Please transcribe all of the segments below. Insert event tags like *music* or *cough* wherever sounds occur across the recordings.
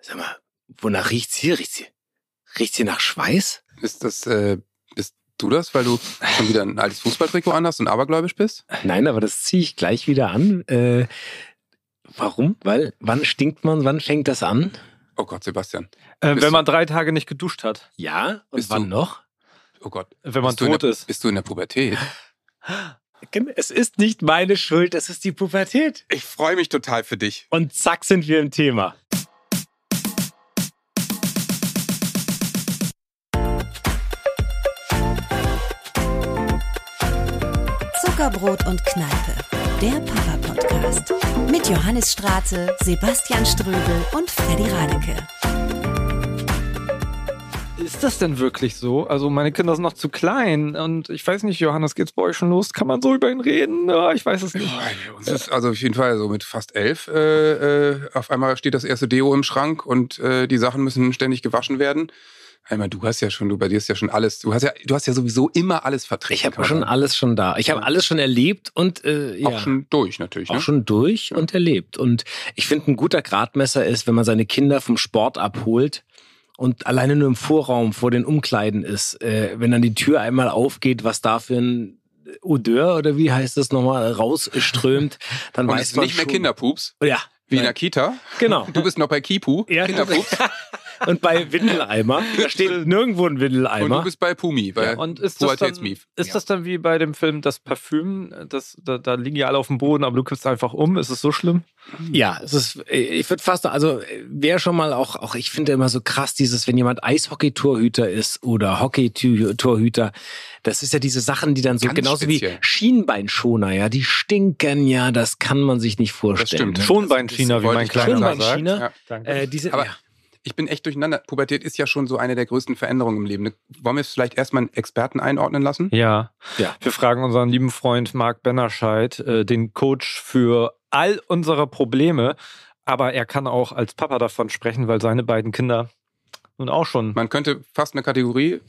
Sag mal, wonach riecht's hier? Riecht's hier? Riecht's hier nach Schweiß? Ist das, äh, bist du das, weil du schon wieder ein altes Fußballtrikot anhast und abergläubisch bist? Nein, aber das ziehe ich gleich wieder an. Äh, warum? Weil, wann stinkt man? Wann fängt das an? Oh Gott, Sebastian. Äh, wenn man drei Tage nicht geduscht hat. Ja, und Bist wann du- noch? Oh Gott. Wenn man bist tot der, ist. Bist du in der Pubertät? Es ist nicht meine Schuld, es ist die Pubertät. Ich freue mich total für dich. Und zack sind wir im Thema. Zuckerbrot und Kneipe, der Papa-Podcast. Mit Johannes Straße, Sebastian Ströbel und Freddy Radeke. Ist das denn wirklich so? Also meine Kinder sind noch zu klein und ich weiß nicht, Johannes, geht's bei euch schon los? Kann man so über ihn reden? Ja, ich weiß es nicht. Uns ist also auf jeden Fall so mit fast elf. Äh, äh, auf einmal steht das erste Deo im Schrank und äh, die Sachen müssen ständig gewaschen werden. Einmal, du hast ja schon, du bei dir ist ja schon alles, du hast ja, du hast ja sowieso immer alles vertreten. Ich habe schon alles schon da. Ich habe alles schon erlebt und äh, ja. auch schon durch natürlich. auch Ne? schon durch und erlebt. Und ich finde, ein guter Gradmesser ist, wenn man seine Kinder vom Sport abholt und alleine nur im Vorraum vor den Umkleiden ist, äh, wenn dann die Tür einmal aufgeht, was da für ein Odeur oder wie heißt das nochmal rausströmt, *laughs* dann Und weiß man nicht mehr schon- Kinderpups, Ja, wie in der Kita. genau. Du bist noch bei Kipu, Ja, Kinderpups. *laughs* und bei Windeleimer, *laughs* da steht nirgendwo ein Und Windeleimer. du bist bei Pumi, bei Ja, und ist das, dann, ist das dann wie bei dem Film Das Parfüm? Das, da, da liegen ja alle auf dem Boden, aber du kippst einfach um. Ist es so schlimm? Ja, es ist, ich würde fast, also wer schon mal auch, auch ich finde immer so krass dieses, wenn jemand Eishockey-Torhüter ist oder Hockey-Torhüter, das ist ja diese Sachen, die dann so Ganz genauso speziell. wie Schienbeinschoner, ja, die stinken ja, das kann man sich nicht vorstellen. stimmt. ne? Schonbeinchina, wie mein Kleiner sagt. China. Ja. Danke. Äh, diese, Aber ja. Ich bin echt durcheinander. Pubertät ist ja schon so eine der größten Veränderungen im Leben. Wollen wir es vielleicht erstmal einen Experten einordnen lassen? Ja. Ja. Wir fragen unseren lieben Freund Marc Bennerscheid, äh, den Coach für all unsere Probleme. Aber er kann auch als Papa davon sprechen, weil seine beiden Kinder nun auch schon. Man könnte fast eine Kategorie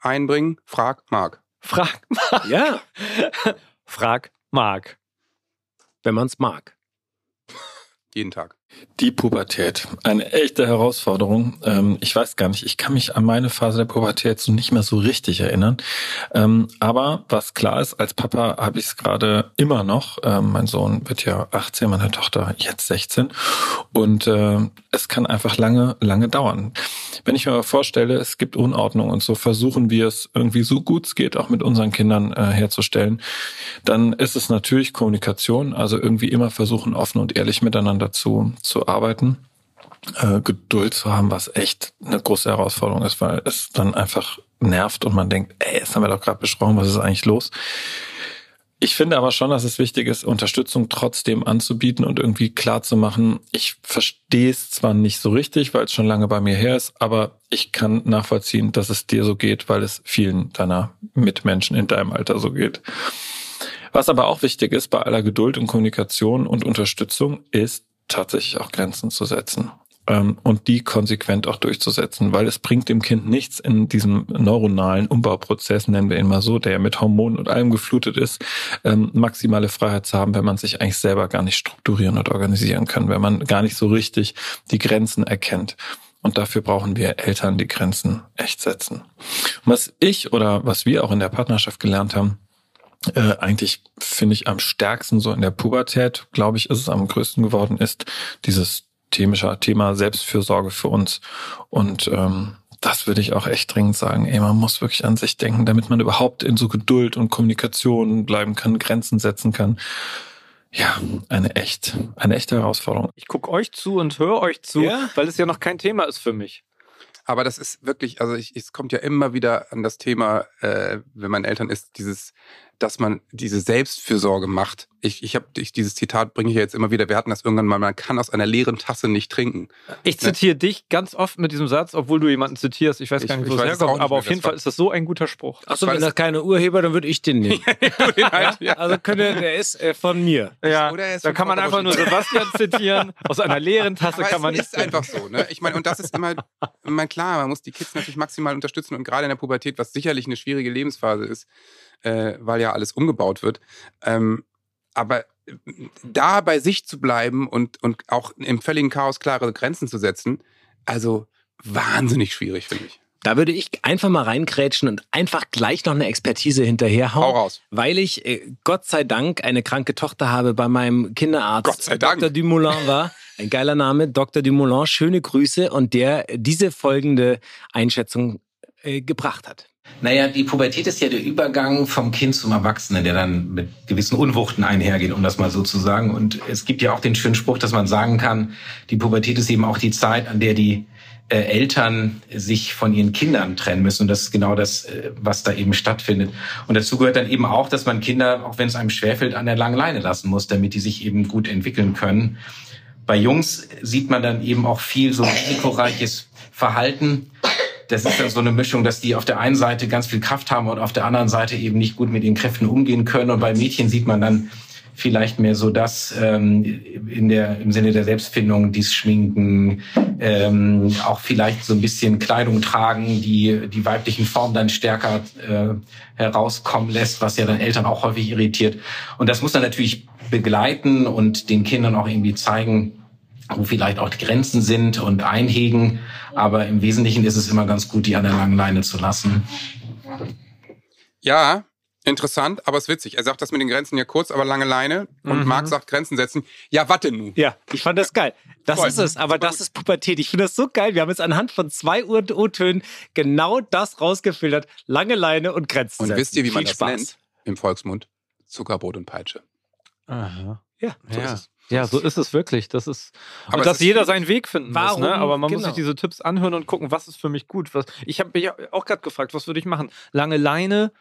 einbringen. Frag Marc. Frag, ja, *laughs* frag Marc. wenn man es mag. Jeden Tag. Die Pubertät. Eine echte Herausforderung. Ähm, ich weiß gar nicht, ich kann mich an meine Phase der Pubertät so nicht mehr so richtig erinnern. Ähm, aber was klar ist, als Papa habe ich es gerade immer noch. Ähm, mein Sohn wird ja 18, meine Tochter jetzt 16. Und äh, es kann einfach lange, lange dauern. Wenn ich mir aber vorstelle, es gibt Unordnung und so versuchen wir es irgendwie so gut es geht auch mit unseren Kindern äh, herzustellen, dann ist es natürlich Kommunikation, also irgendwie immer versuchen, offen und ehrlich miteinander zu, zu arbeiten. Äh, Geduld zu haben, was echt eine große Herausforderung ist, weil es dann einfach nervt und man denkt, ey, das haben wir doch gerade besprochen, was ist eigentlich los? Ich finde aber schon, dass es wichtig ist, Unterstützung trotzdem anzubieten und irgendwie klar zu machen, ich verstehe es zwar nicht so richtig, weil es schon lange bei mir her ist, aber ich kann nachvollziehen, dass es dir so geht, weil es vielen deiner Mitmenschen in deinem Alter so geht. Was aber auch wichtig ist bei aller Geduld und Kommunikation und Unterstützung, ist tatsächlich auch Grenzen zu setzen ähm, und die konsequent auch durchzusetzen, weil es bringt dem Kind nichts in diesem neuronalen Umbauprozess, nennen wir ihn mal so, der mit Hormonen und allem geflutet ist, ähm, maximale Freiheit zu haben, wenn man sich eigentlich selber gar nicht strukturieren und organisieren kann, wenn man gar nicht so richtig die Grenzen erkennt. Und dafür brauchen wir Eltern, die Grenzen echt setzen. Was ich oder was wir auch in der Partnerschaft gelernt haben, äh, eigentlich finde ich am stärksten so in der Pubertät, glaube ich, ist es am größten geworden, ist dieses themische Thema Selbstfürsorge für uns. Und ähm, das würde ich auch echt dringend sagen. Ey, man muss wirklich an sich denken, damit man überhaupt in so Geduld und Kommunikation bleiben kann, Grenzen setzen kann. Ja, eine echt, eine echte Herausforderung. Ich gucke euch zu und höre euch zu, Ja. weil es ja noch kein Thema ist für mich. Aber das ist wirklich, also ich, es kommt ja immer wieder an das Thema, äh, wenn man Eltern ist, dieses, dass man diese Selbstfürsorge macht. Ich, ich habe ich, dieses Zitat bringe ich ja jetzt immer wieder. Wir hatten das irgendwann mal. Man kann aus einer leeren Tasse nicht trinken. Ich zitiere dich ganz oft mit diesem Satz, obwohl du jemanden zitierst. Ich weiß gar nicht, ich wo es herkommt, aber mehr, auf jeden Fall ist das so ein guter Spruch. Achso, wenn das- keine Urheber, dann würde ich den nehmen. *laughs* Ja. ja? Also könnte, der ist äh, von mir. Ja, Oder er ist da von kann man einfach nur Sebastian *laughs* zitieren. Aus einer leeren Tasse Aber kann man es nicht ist einfach so, ne? Ich meine, und das ist immer, immer klar, man muss die Kids natürlich maximal unterstützen und gerade in der Pubertät, was sicherlich eine schwierige Lebensphase ist, äh, weil ja alles umgebaut wird. Ähm, aber da bei sich zu bleiben und, und auch im völligen Chaos klare Grenzen zu setzen, also wahnsinnig schwierig, finde ich. Da würde ich einfach mal reinkrätschen und einfach gleich noch eine Expertise hinterherhauen. Hau raus. Weil ich, äh, Gott sei Dank, eine kranke Tochter habe bei meinem Kinderarzt. Gott sei Dank. Dr. Dumoulin war. Ein geiler Name, Dr. Dumoulin. Schöne Grüße und der diese folgende Einschätzung äh, gebracht hat. Naja, die Pubertät ist ja der Übergang vom Kind zum Erwachsenen, der dann mit gewissen Unwuchten einhergeht, um das mal so zu sagen. Und es gibt ja auch den schönen Spruch, dass man sagen kann, die Pubertät ist eben auch die Zeit, an der die äh, Eltern sich von ihren Kindern trennen müssen. Und das ist genau das, äh, was da eben stattfindet. Und dazu gehört dann eben auch, dass man Kinder, auch wenn es einem schwerfällt, an der langen Leine lassen muss, damit die sich eben gut entwickeln können. Bei Jungs sieht man dann eben auch viel so risikoreiches Verhalten. Das ist dann so eine Mischung, dass die auf der einen Seite ganz viel Kraft haben und auf der anderen Seite eben nicht gut mit den Kräften umgehen können. Und bei Mädchen sieht man dann vielleicht mehr so das ähm, in der, im Sinne der Selbstfindung, dies Schminken, ähm, auch vielleicht so ein bisschen Kleidung tragen, die die weiblichen Formen dann stärker äh, herauskommen lässt, was ja dann Eltern auch häufig irritiert. Und das muss dann natürlich begleiten und den Kindern auch irgendwie zeigen, wo vielleicht auch die Grenzen sind und einhegen. Aber im Wesentlichen ist es immer ganz gut, die an der langen Leine zu lassen. Ja, interessant, aber es ist witzig. Er sagt das mit den Grenzen ja kurz, aber lange Leine. Und Mhm. Marc sagt Grenzen setzen. Ja, warte nun. Ja, ich fand das geil. Das Voll. ist es, aber Super das gut. ist Pubertät. Ich finde das so geil. Wir haben jetzt anhand von zwei O-Tönen genau das rausgefiltert. Lange Leine und Grenzen. Und setzen. wisst ihr, wie man Viel das Spaß. nennt? Im Volksmund. Zuckerbrot und Peitsche. Aha. Ja, So ja. ist es. Ja, so ist es wirklich. Das ist, Aber dass ist- jeder seinen Weg finden Warum? muss. Ne? Aber man muss Genau. sich diese Tipps anhören und gucken, was ist für mich gut. Was, ich habe mich auch gerade gefragt, was würde ich machen? Lange Leine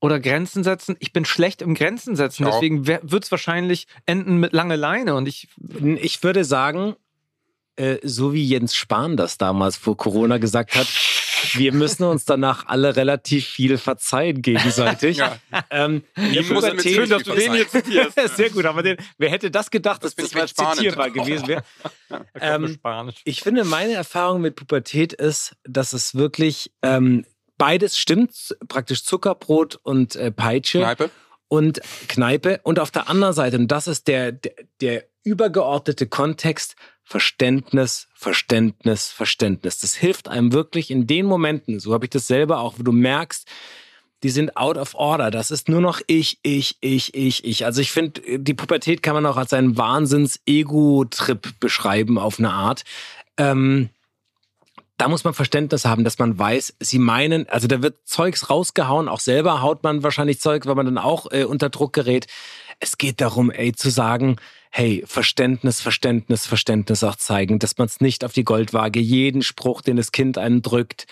oder Grenzen setzen? Ich bin schlecht im Grenzen setzen, auch. deswegen wird es wahrscheinlich enden mit lange Leine. Und ich, Ich würde sagen, äh, so wie Jens Spahn das damals vor Corona gesagt hat, wir müssen uns danach alle relativ viel verzeihen gegenseitig. *laughs* Ja. Ähm, Ihm muss mit Pubertät- Schön, dass du den hier zitierst. *laughs* Sehr gut, aber den, wer hätte das gedacht, Das dass das ich mal zitierbar gewesen wäre? *laughs* Ähm. Ich finde, meine Erfahrung mit Pubertät ist, dass es wirklich ähm, beides stimmt, praktisch Zuckerbrot und äh, Peitsche Kneipe. und Kneipe. Und auf der anderen Seite, und das ist der, der, der übergeordnete Kontext, Verständnis, Verständnis, Verständnis. Das hilft einem wirklich in den Momenten, so habe ich das selber auch, wo du merkst, die sind out of order. Das ist nur noch ich, ich, ich, ich, ich. Also ich finde, die Pubertät kann man auch als einen Wahnsinns-Ego-Trip beschreiben auf eine Art. Ähm, da muss man Verständnis haben, dass man weiß, sie meinen, also da wird Zeugs rausgehauen, auch selber haut man wahrscheinlich Zeug, weil man dann auch äh, unter Druck gerät. Es geht darum, ey, zu sagen, hey, Verständnis, Verständnis, Verständnis auch zeigen, dass man es nicht auf die Goldwaage, jeden Spruch, den das Kind einen drückt,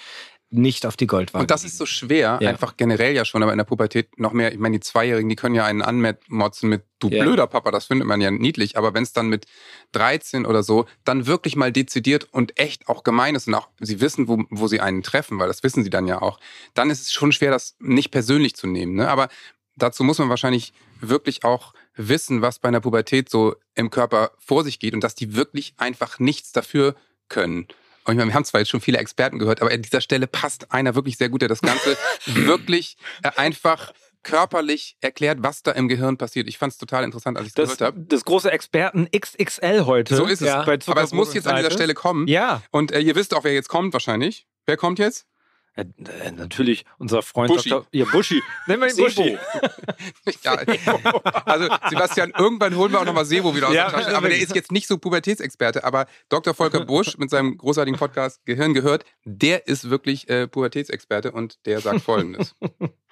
nicht auf die Goldwaage. Und das ist so schwer, Ja. einfach generell ja schon, aber in der Pubertät noch mehr. Ich meine, die Zweijährigen, die können ja einen anmotzen mit du Ja. blöder Papa, das findet man ja niedlich. Aber wenn es dann mit 13 oder so, dann wirklich mal dezidiert und echt auch gemein ist und auch sie wissen, wo, wo sie einen treffen, weil das wissen sie dann ja auch, dann ist es schon schwer, das nicht persönlich zu nehmen. Ne? Aber dazu muss man wahrscheinlich wirklich auch wissen, was bei einer Pubertät so im Körper vor sich geht und dass die wirklich einfach nichts dafür können. Und ich meine, wir haben zwar jetzt schon viele Experten gehört, aber an dieser Stelle passt einer wirklich sehr gut, der das Ganze *laughs* wirklich äh, einfach körperlich erklärt, was da im Gehirn passiert. Ich fand es total interessant, als ich es Das, gehört habe. das große Experten XXL heute. So ist es. Ja, aber es muss jetzt an dieser. Stelle kommen. Ja, Und äh, ihr wisst auch, wer jetzt kommt wahrscheinlich. Wer kommt jetzt? Äh, äh, natürlich unser Freund Buschi. Dr. Ja, Buschi. Nennen wir ihn Sebo. Buschi. *laughs* Ja, also Sebastian, irgendwann holen wir auch nochmal Sebo wieder aus Ja, der Tasche. Aber der ist jetzt nicht so Pubertätsexperte. Aber Dr. Volker *laughs* Busch mit seinem großartigen Podcast Gehirn gehört, der ist wirklich äh, Pubertätsexperte und der sagt Folgendes. *laughs*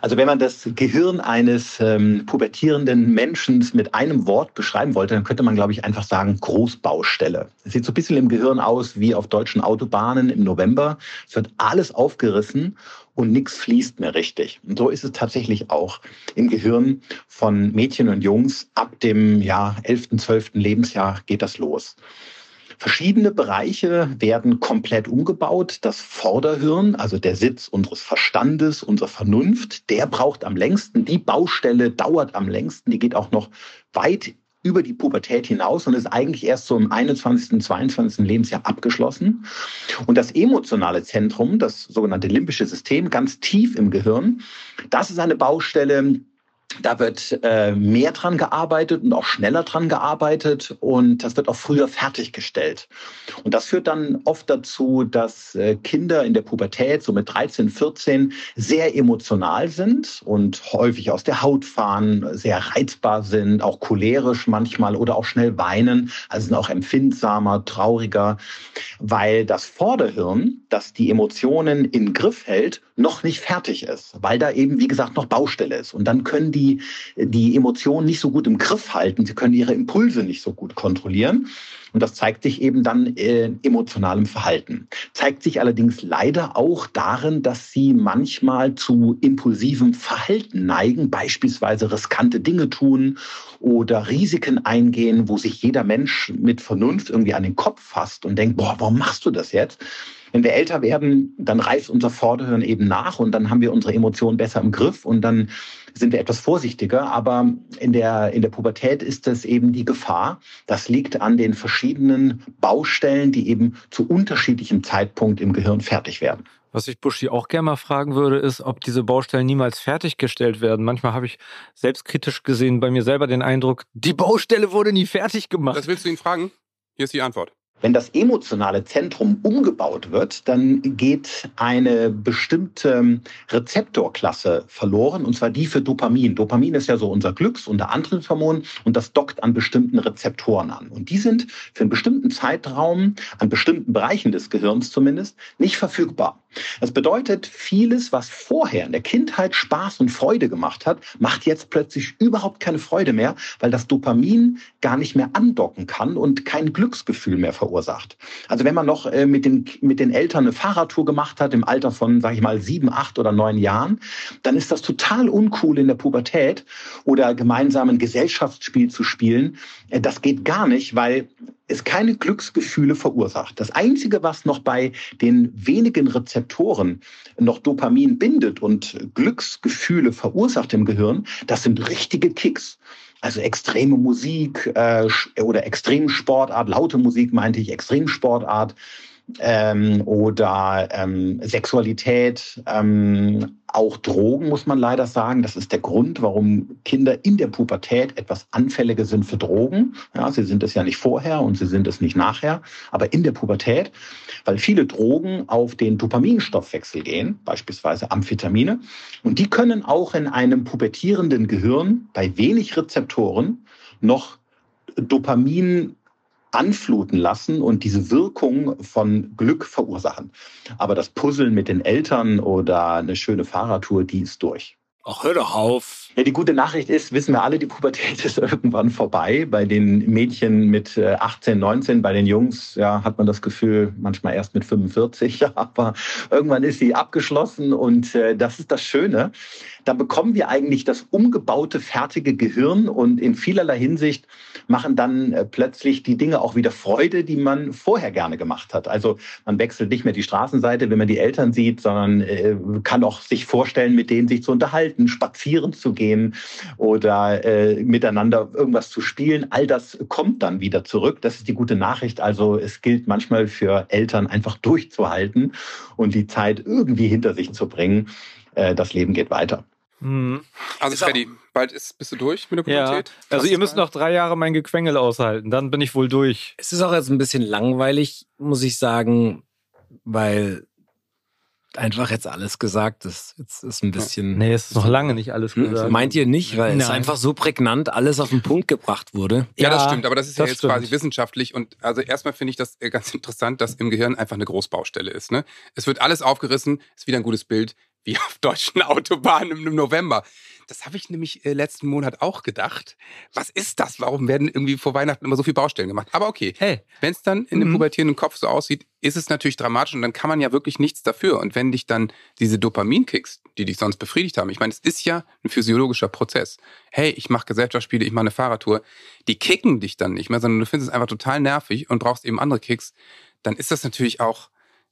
Also wenn man das Gehirn eines ähm, pubertierenden Menschen mit einem Wort beschreiben wollte, dann könnte man, glaube ich, einfach sagen Großbaustelle. Es sieht so ein bisschen im Gehirn aus wie auf deutschen Autobahnen im November. Es wird alles aufgerissen und nichts fließt mehr richtig. Und so ist es tatsächlich auch im Gehirn von Mädchen und Jungs. Ab dem ja, 11., 12. Lebensjahr geht das los. Verschiedene Bereiche werden komplett umgebaut. Das Vorderhirn, also der Sitz unseres Verstandes, unserer Vernunft, der braucht am längsten. Die Baustelle dauert am längsten. Die geht auch noch weit über die Pubertät hinaus und ist eigentlich erst so im 21., 22. Lebensjahr abgeschlossen. Und das emotionale Zentrum, das sogenannte limbische System, ganz tief im Gehirn, das ist eine Baustelle, Da wird äh, mehr dran gearbeitet und auch schneller dran gearbeitet und das wird auch früher fertiggestellt. Und das führt dann oft dazu, dass äh, Kinder in der Pubertät, so mit 13, 14, sehr emotional sind und häufig aus der Haut fahren, sehr reizbar sind, auch cholerisch manchmal oder auch schnell weinen, also sind auch empfindsamer, trauriger, weil das Vorderhirn, das die Emotionen in Griff hält, noch nicht fertig ist, weil da eben, wie gesagt, noch Baustelle ist. Und dann können die die Emotionen nicht so gut im Griff halten, sie können ihre Impulse nicht so gut kontrollieren. Und das zeigt sich eben dann in emotionalem Verhalten. Zeigt sich allerdings leider auch darin, dass sie manchmal zu impulsivem Verhalten neigen, beispielsweise riskante Dinge tun oder Risiken eingehen, wo sich jeder Mensch mit Vernunft irgendwie an den Kopf fasst und denkt, boah, warum machst du das jetzt? Wenn wir älter werden, dann reift unser Vorderhirn eben nach und dann haben wir unsere Emotionen besser im Griff und dann sind wir etwas vorsichtiger. Aber in der, in der Pubertät ist das eben die Gefahr. Das liegt an den verschiedenen Baustellen, die eben zu unterschiedlichem Zeitpunkt im Gehirn fertig werden. Was ich Buschi auch gerne mal fragen würde, ist, ob diese Baustellen niemals fertiggestellt werden. Manchmal habe ich selbstkritisch gesehen bei mir selber den Eindruck, die Baustelle wurde nie fertig gemacht. Das willst du ihn fragen? Hier ist die Antwort. Wenn das emotionale Zentrum umgebaut wird, dann geht eine bestimmte Rezeptorklasse verloren, und zwar die für Dopamin. Dopamin ist ja so unser Glücks- und Antriebshormon und das dockt an bestimmten Rezeptoren an. Und die sind für einen bestimmten Zeitraum, an bestimmten Bereichen des Gehirns zumindest, nicht verfügbar. Das bedeutet, vieles, was vorher in der Kindheit Spaß und Freude gemacht hat, macht jetzt plötzlich überhaupt keine Freude mehr, weil das Dopamin gar nicht mehr andocken kann und kein Glücksgefühl mehr verursacht. Also wenn man noch äh, mit den, mit den Eltern eine Fahrradtour gemacht hat im Alter von, sage ich mal, sieben, acht oder neun Jahren, dann ist das total uncool in der Pubertät oder gemeinsam ein Gesellschaftsspiel zu spielen. Äh, das geht gar nicht, weil es keine Glücksgefühle verursacht. Das Einzige, was noch bei den wenigen Rezeptoren noch Dopamin bindet und Glücksgefühle verursacht im Gehirn, das sind richtige Kicks. Also extreme Musik äh, oder Extremsportart, laute Musik meinte ich, Extremsportart ähm, oder ähm, Sexualität, ähm, auch Drogen, muss man leider sagen. Das ist der Grund, warum Kinder in der Pubertät etwas anfälliger sind für Drogen. Ja, sie sind es ja nicht vorher und sie sind es nicht nachher, aber in der Pubertät, weil viele Drogen auf den Dopaminstoffwechsel gehen, beispielsweise Amphetamine. Und die können auch in einem pubertierenden Gehirn bei wenig Rezeptoren noch Dopamin anfluten lassen und diese Wirkung von Glück verursachen. Aber das Puzzeln mit den Eltern oder eine schöne Fahrradtour, die ist durch. Ach, hör doch auf. Ja, die gute Nachricht ist, wissen wir alle, die Pubertät *laughs* ist irgendwann vorbei. Bei den Mädchen mit 18, äh, 19, bei den Jungs ja, hat man das Gefühl, manchmal erst mit 45, *laughs* aber irgendwann ist sie abgeschlossen und äh, das ist das Schöne dann bekommen wir eigentlich das umgebaute, fertige Gehirn und in vielerlei Hinsicht machen dann äh, plötzlich die Dinge auch wieder Freude, die man vorher gerne gemacht hat. Also man wechselt nicht mehr die Straßenseite, wenn man die Eltern sieht, sondern äh, kann auch sich vorstellen, mit denen sich zu unterhalten, spazieren zu gehen oder äh, miteinander irgendwas zu spielen. All das kommt dann wieder zurück. Das ist die gute Nachricht. Also es gilt manchmal für Eltern einfach durchzuhalten und die Zeit irgendwie hinter sich zu bringen. Das Leben geht weiter. Mhm. Also Freddy, bald ist, bist du durch mit der Pubertät? Ja. Also ihr müsst noch drei Jahre mein Gequengel aushalten, dann bin ich wohl durch. Es ist auch jetzt ein bisschen langweilig, muss ich sagen, weil einfach jetzt alles gesagt ist. Jetzt ist ein bisschen. Nee, es ist noch lange nicht alles hm? gesagt. Meint ihr nicht? Weil Nein. es einfach so prägnant alles auf den Punkt gebracht wurde. Ja, ja das stimmt, aber das ist das ja jetzt stimmt. quasi wissenschaftlich. Und also erstmal finde ich das ganz interessant, dass im Gehirn einfach eine Großbaustelle ist. Ne? Es wird alles aufgerissen, ist wieder ein gutes Bild wie auf deutschen *laughs* Autobahnen im November. Das habe ich nämlich äh, letzten Monat auch gedacht. Was ist das? Warum werden irgendwie vor Weihnachten immer so viele Baustellen gemacht? Aber okay, hey. wenn es dann in dem mhm. pubertierenden Kopf so aussieht, ist es natürlich dramatisch und dann kann man ja wirklich nichts dafür. Und wenn dich dann diese Dopaminkicks, die dich sonst befriedigt haben, ich meine, es ist ja ein physiologischer Prozess. Hey, ich mache Gesellschaftsspiele, ich mache eine Fahrradtour. Die kicken dich dann nicht mehr, sondern du findest es einfach total nervig und brauchst eben andere Kicks. Dann ist das natürlich auch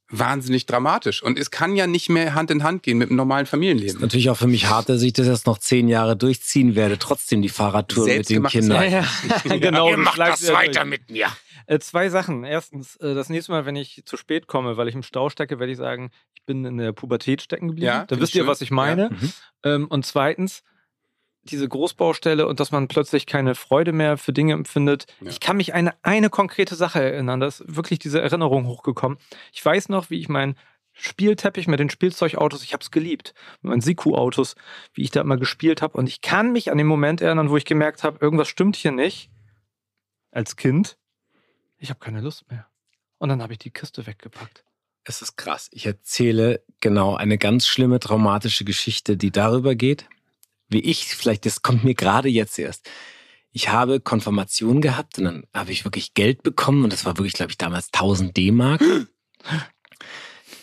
wahnsinnig dramatisch. Und es kann ja nicht mehr Hand in Hand gehen mit einem normalen Familienleben. Ist natürlich auch für mich hart, dass ich das jetzt noch zehn Jahre durchziehen werde. Trotzdem die Fahrradtour mit den Kindern. Ja, ja. *laughs* genau. Ihr macht das weiter durch. mit mir. Äh, zwei Sachen. Erstens, äh, das nächste Mal, wenn ich zu spät komme, weil ich im Stau stecke, werde ich sagen, ich bin in der Pubertät stecken geblieben. Ja, da wisst ihr, was ich meine. Ja. Mhm. Ähm, und zweitens, diese Großbaustelle und dass man plötzlich keine Freude mehr für Dinge empfindet. Ja. Ich kann mich an eine, eine konkrete Sache erinnern, da ist wirklich diese Erinnerung hochgekommen. Ich weiß noch, wie ich meinen Spielteppich mit den Spielzeugautos, ich habe es geliebt, mit meinen Siku-Autos, wie ich da immer gespielt habe. Und ich kann mich an den Moment erinnern, wo ich gemerkt habe, irgendwas stimmt hier nicht. Als Kind, ich habe keine Lust mehr. Und dann habe ich die Kiste weggepackt. Es ist krass. Ich erzähle genau eine ganz schlimme traumatische Geschichte, die darüber geht, wie ich, vielleicht, das kommt mir gerade jetzt erst. Ich habe Konfirmation gehabt und dann habe ich wirklich Geld bekommen und das war wirklich, glaube ich, damals 1000 D-Mark. *gasps*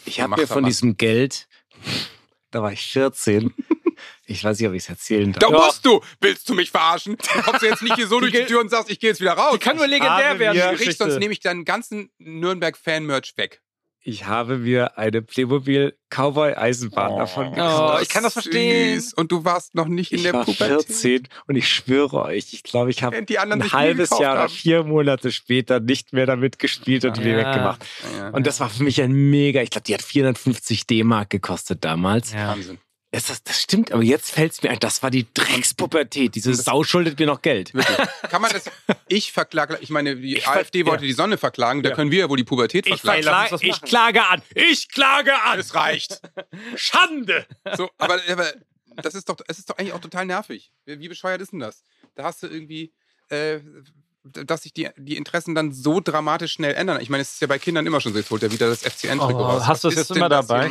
Ich habe mir von diesem Geld, *laughs* da war ich 14, *laughs* ich weiß nicht, ob ich es erzählen Da darf. musst du! Willst du mich verarschen? Du kommst jetzt nicht hier so *laughs* durch die Tür und sagst, ich gehe jetzt wieder raus. Die kann nur legendär werden, sonst nehme ich deinen ganzen Nürnberg-Fan-Merch weg. Ich habe mir eine Playmobil Cowboy Eisenbahn davon gekauft. Oh, ich kann das verstehen. Süß. Und du warst noch nicht in Ich der war Pubertät. 14 und ich schwöre euch, ich glaube, ich habe Während die anderen ein halbes Jahr oder haben. vier Monate später nicht mehr damit gespielt und die Ja. weggemacht. Ja, Und das war für mich ein mega, ich glaube, die hat 450 D-Mark gekostet damals. Ja. Wahnsinn. Das, das, das stimmt, aber jetzt fällt es mir ein, das war die Dreckspubertät. Diese Sau schuldet mir noch Geld. Wirklich. Kann man das? Ich verklage, ich meine, die Ich ver- AfD wollte ja. die Sonne verklagen, da Ja. können wir ja wohl die Pubertät Ich, verklagen. verklag- verkla ich klage an. Ich klage an. Es reicht. Schande. So, aber, aber das ist doch, es ist doch eigentlich auch total nervig. Wie wie bescheuert ist denn das? Da hast du irgendwie, äh, dass sich die, die Interessen dann so dramatisch schnell ändern. Ich meine, es ist ja bei Kindern immer schon so. Jetzt holt er wieder das FCN-Trikot Oh, raus. hast du es jetzt immer dabei?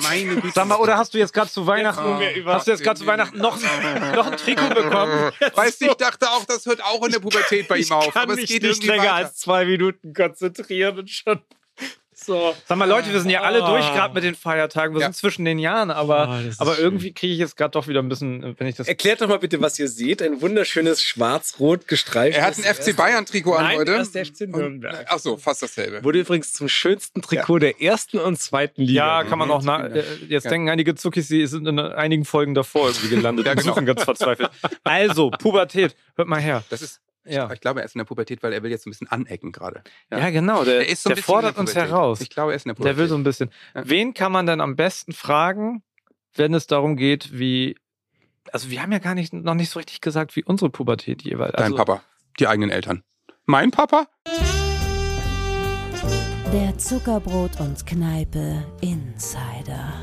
Sag mal, oder hast du jetzt gerade zu Weihnachten, über- hast du jetzt gerade zu Weihnachten noch, *laughs* noch ein Trikot bekommen? *laughs* Weißt du, ich dachte auch, das hört auch in der Pubertät bei ihm ich auf. kann Aber es mich geht nicht länger weiter. als zwei Minuten konzentrieren und schon so. Sag mal, Leute, wir sind ja alle Ah. durch gerade mit den Feiertagen. Wir Ja. sind zwischen den Jahren, aber, ist aber schön. irgendwie kriege ich jetzt gerade doch wieder ein bisschen, wenn ich das. Erklärt doch mal bitte, was ihr seht. Ein wunderschönes schwarz-rot gestreiftes. Er hat ein FC Bayern-Trikot an heute. das ist der FC Nürnberg. Ach so, fast dasselbe. Wurde übrigens zum schönsten Trikot der ersten und zweiten Liga. Ja, kann man auch. Na, äh, jetzt Ja. denken einige Zuckis, sie sind in einigen Folgen davor irgendwie gelandet Ja, und genau. suchen ganz verzweifelt. Also, Pubertät, hört mal her. Das ist, Ja. ich glaube, er ist in der Pubertät, weil er will jetzt ein bisschen anecken gerade. Ja, genau, der, Er ist so ein der fordert der uns heraus. Ich glaube, er ist in der Der Pubertät. will so ein bisschen. Ja. Wen kann man denn am besten fragen, wenn es darum geht, wie. Also, wir haben ja gar nicht, noch nicht so richtig gesagt, wie unsere Pubertät jeweils. Dein Also, Papa, die eigenen Eltern. Mein Papa? Der Zuckerbrot und Kneipe Insider.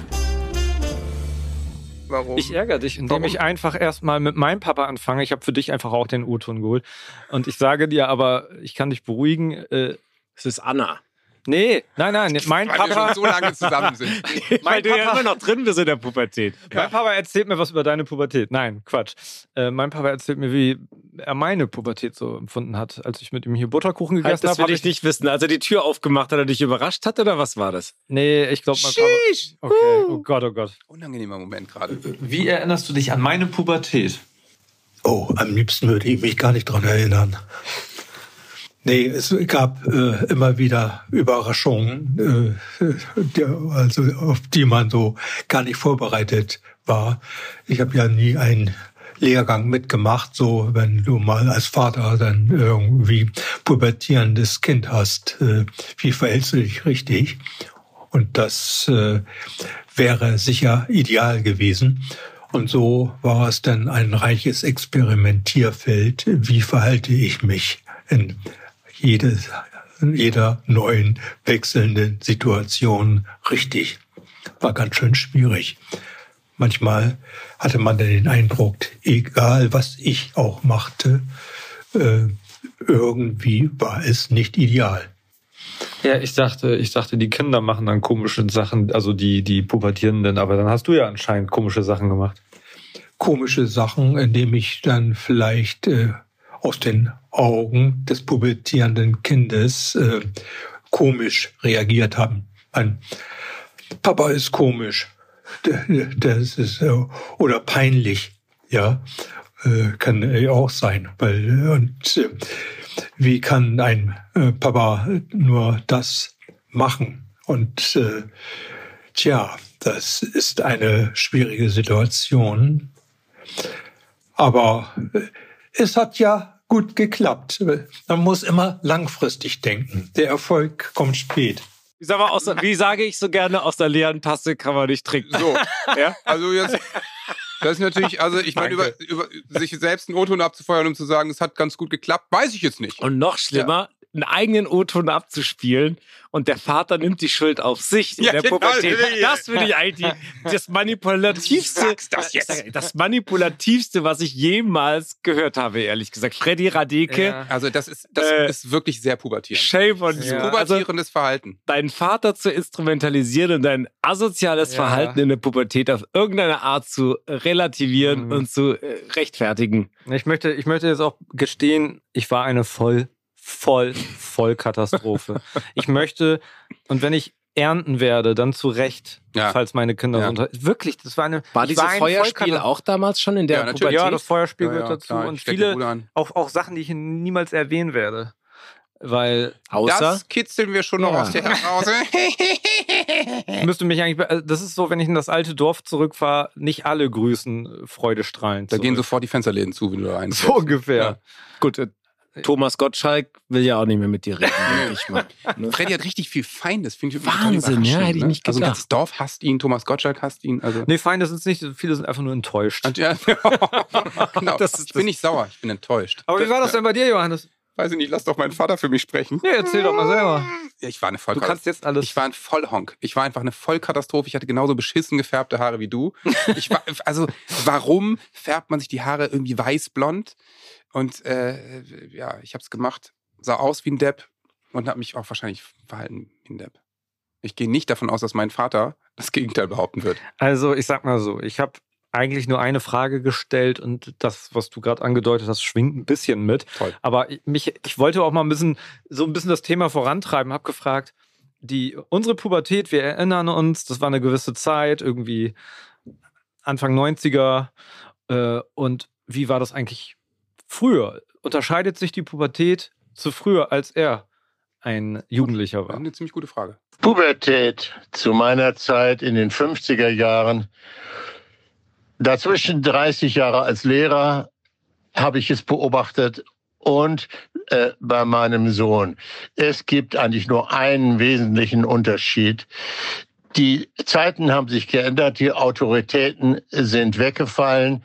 Warum? Ich ärgere dich, indem Warum? ich einfach erstmal mit meinem Papa anfange. Ich habe für dich einfach auch den O-Ton geholt. Und ich sage dir aber, ich kann dich beruhigen. Äh, Es ist Anna. Nee, nein, nein, mein weil wir Papa, schon so lange zusammen sind. *laughs* Weil du ja Papa- immer noch drin bist in der Pubertät. mein Papa erzählt mir was über deine Pubertät. Nein, Quatsch. Äh, mein Papa erzählt mir, wie er meine Pubertät so empfunden hat, als ich mit ihm hier Butterkuchen Halt, gegessen das habe. will hab ich nicht wissen. Als er die Tür aufgemacht hat, er dich überrascht hat oder was war das? Nee, ich glaube, mein Papa. Okay, oh Gott, oh Gott. Unangenehmer Moment gerade. Wie erinnerst du dich an meine Pubertät? Oh, am liebsten würde ich mich gar nicht dran erinnern. Nee, es gab äh, immer wieder Überraschungen, äh, der, also auf die man so gar nicht vorbereitet war. Ich habe ja nie einen Lehrgang mitgemacht, so wenn du mal als Vater dann irgendwie pubertierendes Kind hast, äh, wie verhältst du dich richtig? Und das äh, wäre sicher ideal gewesen. Und so war es dann ein reiches Experimentierfeld. Wie verhalte ich mich in jedes, jeder neuen wechselnden Situation richtig? War ganz schön schwierig. Manchmal hatte man dann den Eindruck, egal was ich auch machte, äh, irgendwie war es nicht ideal. Ja, ich dachte, ich dachte, die Kinder machen dann komische Sachen, also die, die Pubertierenden, aber dann hast du ja anscheinend komische Sachen gemacht. komische Sachen, indem ich dann vielleicht äh, aus den Augen des pubertierenden Kindes äh, komisch reagiert habe. Mein Papa ist komisch, das ist äh, oder peinlich, ja, äh, kann ja auch sein, weil äh, und wie kann ein Papa nur das machen? Und tja, das ist eine schwierige Situation. Aber es hat ja gut geklappt. Man muss immer langfristig denken. Der Erfolg kommt spät. Ich sag mal, aus wie sage ich so gerne, aus der leeren Tasse kann man nicht trinken. So, *laughs* Ja? also jetzt Das ist natürlich, also ich meine, über, über sich selbst einen O-Ton abzufeuern, um zu sagen, es hat ganz gut geklappt, weiß ich jetzt nicht. Und noch schlimmer, einen eigenen O-Ton abzuspielen und der Vater nimmt die Schuld auf sich in Ja, der genau. Pubertät. Das finde ich eigentlich das manipulativste, das das manipulativste, was ich jemals gehört habe, ehrlich gesagt. Freddy Radeke, Ja. Also das ist, das Äh, ist wirklich sehr pubertierend. shame on you. Ja. Also, Pubertierendes Verhalten. deinen Vater zu instrumentalisieren und dein asoziales Ja. Verhalten in der Pubertät auf irgendeine Art zu relativieren Mhm. und zu äh, rechtfertigen. Ich möchte, ich möchte jetzt auch gestehen, ich war eine voll, voll, voll Katastrophe. ich möchte, und wenn ich ernten werde, dann zu Recht, Ja. falls meine Kinder Ja. unter. Wirklich, das war eine. War dieses ein Feuerspiel Vollkatast- auch damals schon in der Ja. Pubertät? Ja, das Feuerspiel Ja, gehört ja, dazu klar, und viele, auch, auch Sachen, die ich niemals erwähnen werde. Weil Außer Das kitzeln wir schon noch Ja. aus dir heraus. ich *laughs* *laughs* müsste mich eigentlich, also das ist so, wenn ich in das alte Dorf zurückfahre, nicht alle grüßen freudestrahlend. da gehen zurück. sofort die Fensterläden zu, wenn du da *laughs* einfährst. so ungefähr. Ja. Gut, äh, Thomas Gottschalk will ja auch nicht mehr mit dir reden, *laughs* denke ich mal. Ne? Freddy hat richtig viel Feindes. Finde ich Wahnsinn, ja, hätte ich ne? nicht Also ein gedacht. ganzes Dorf hasst ihn, Thomas Gottschalk hasst ihn. Also Nee, Feinde sind es nicht, viele sind einfach nur enttäuscht. Und ja, *laughs* genau. Das ist ich bin nicht sauer, ich bin enttäuscht. Aber wie war das denn bei dir, Johannes? Weiß ich nicht, lass doch meinen Vater für mich sprechen. Nee, erzähl doch mal selber. Ja, ich war eine Du Vollkatastrophe. kannst jetzt alles. Ich war ein Vollhonk. Ich war einfach eine Vollkatastrophe. Ich hatte genauso beschissen gefärbte Haare wie du. Ich war, also, warum färbt man sich die Haare irgendwie weiß-blond? Und äh, ja, ich habe es gemacht. Sah aus wie ein Depp und habe mich auch wahrscheinlich verhalten wie ein Depp. Ich gehe nicht davon aus, dass mein Vater das Gegenteil behaupten wird. Also, ich sag mal so, ich habe eigentlich nur eine Frage gestellt und das, was du gerade angedeutet hast, schwingt ein bisschen mit. Toll. Aber ich- mich, ich wollte auch mal ein bisschen, so ein bisschen das Thema vorantreiben, habe gefragt, die, unsere Pubertät, wir erinnern uns, das war eine gewisse Zeit, irgendwie Anfang 90er. Äh, und wie war das eigentlich früher? Unterscheidet sich die Pubertät zu früher, als er ein Jugendlicher war? Eine ziemlich gute Frage. Pubertät zu meiner Zeit in den 50er Jahren. Dazwischen 30 Jahre als Lehrer habe ich es beobachtet und äh, bei meinem Sohn. Es gibt eigentlich nur einen wesentlichen Unterschied. Die Zeiten haben sich geändert, die Autoritäten sind weggefallen.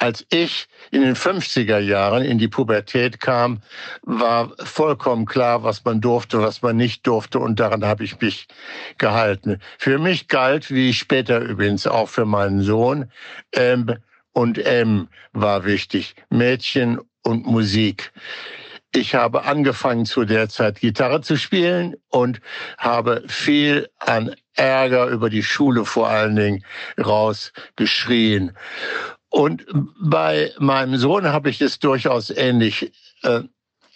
Als ich in den 50er Jahren in die Pubertät kam, war vollkommen klar, was man durfte, was man nicht durfte. Und daran habe ich mich gehalten. Für mich galt, wie später übrigens auch für meinen Sohn, M und M war wichtig. Mädchen und Musik. Ich habe angefangen zu der Zeit Gitarre zu spielen und habe viel an Ärger über die Schule vor allen Dingen rausgeschrien. Und bei meinem Sohn habe ich es durchaus ähnlich äh,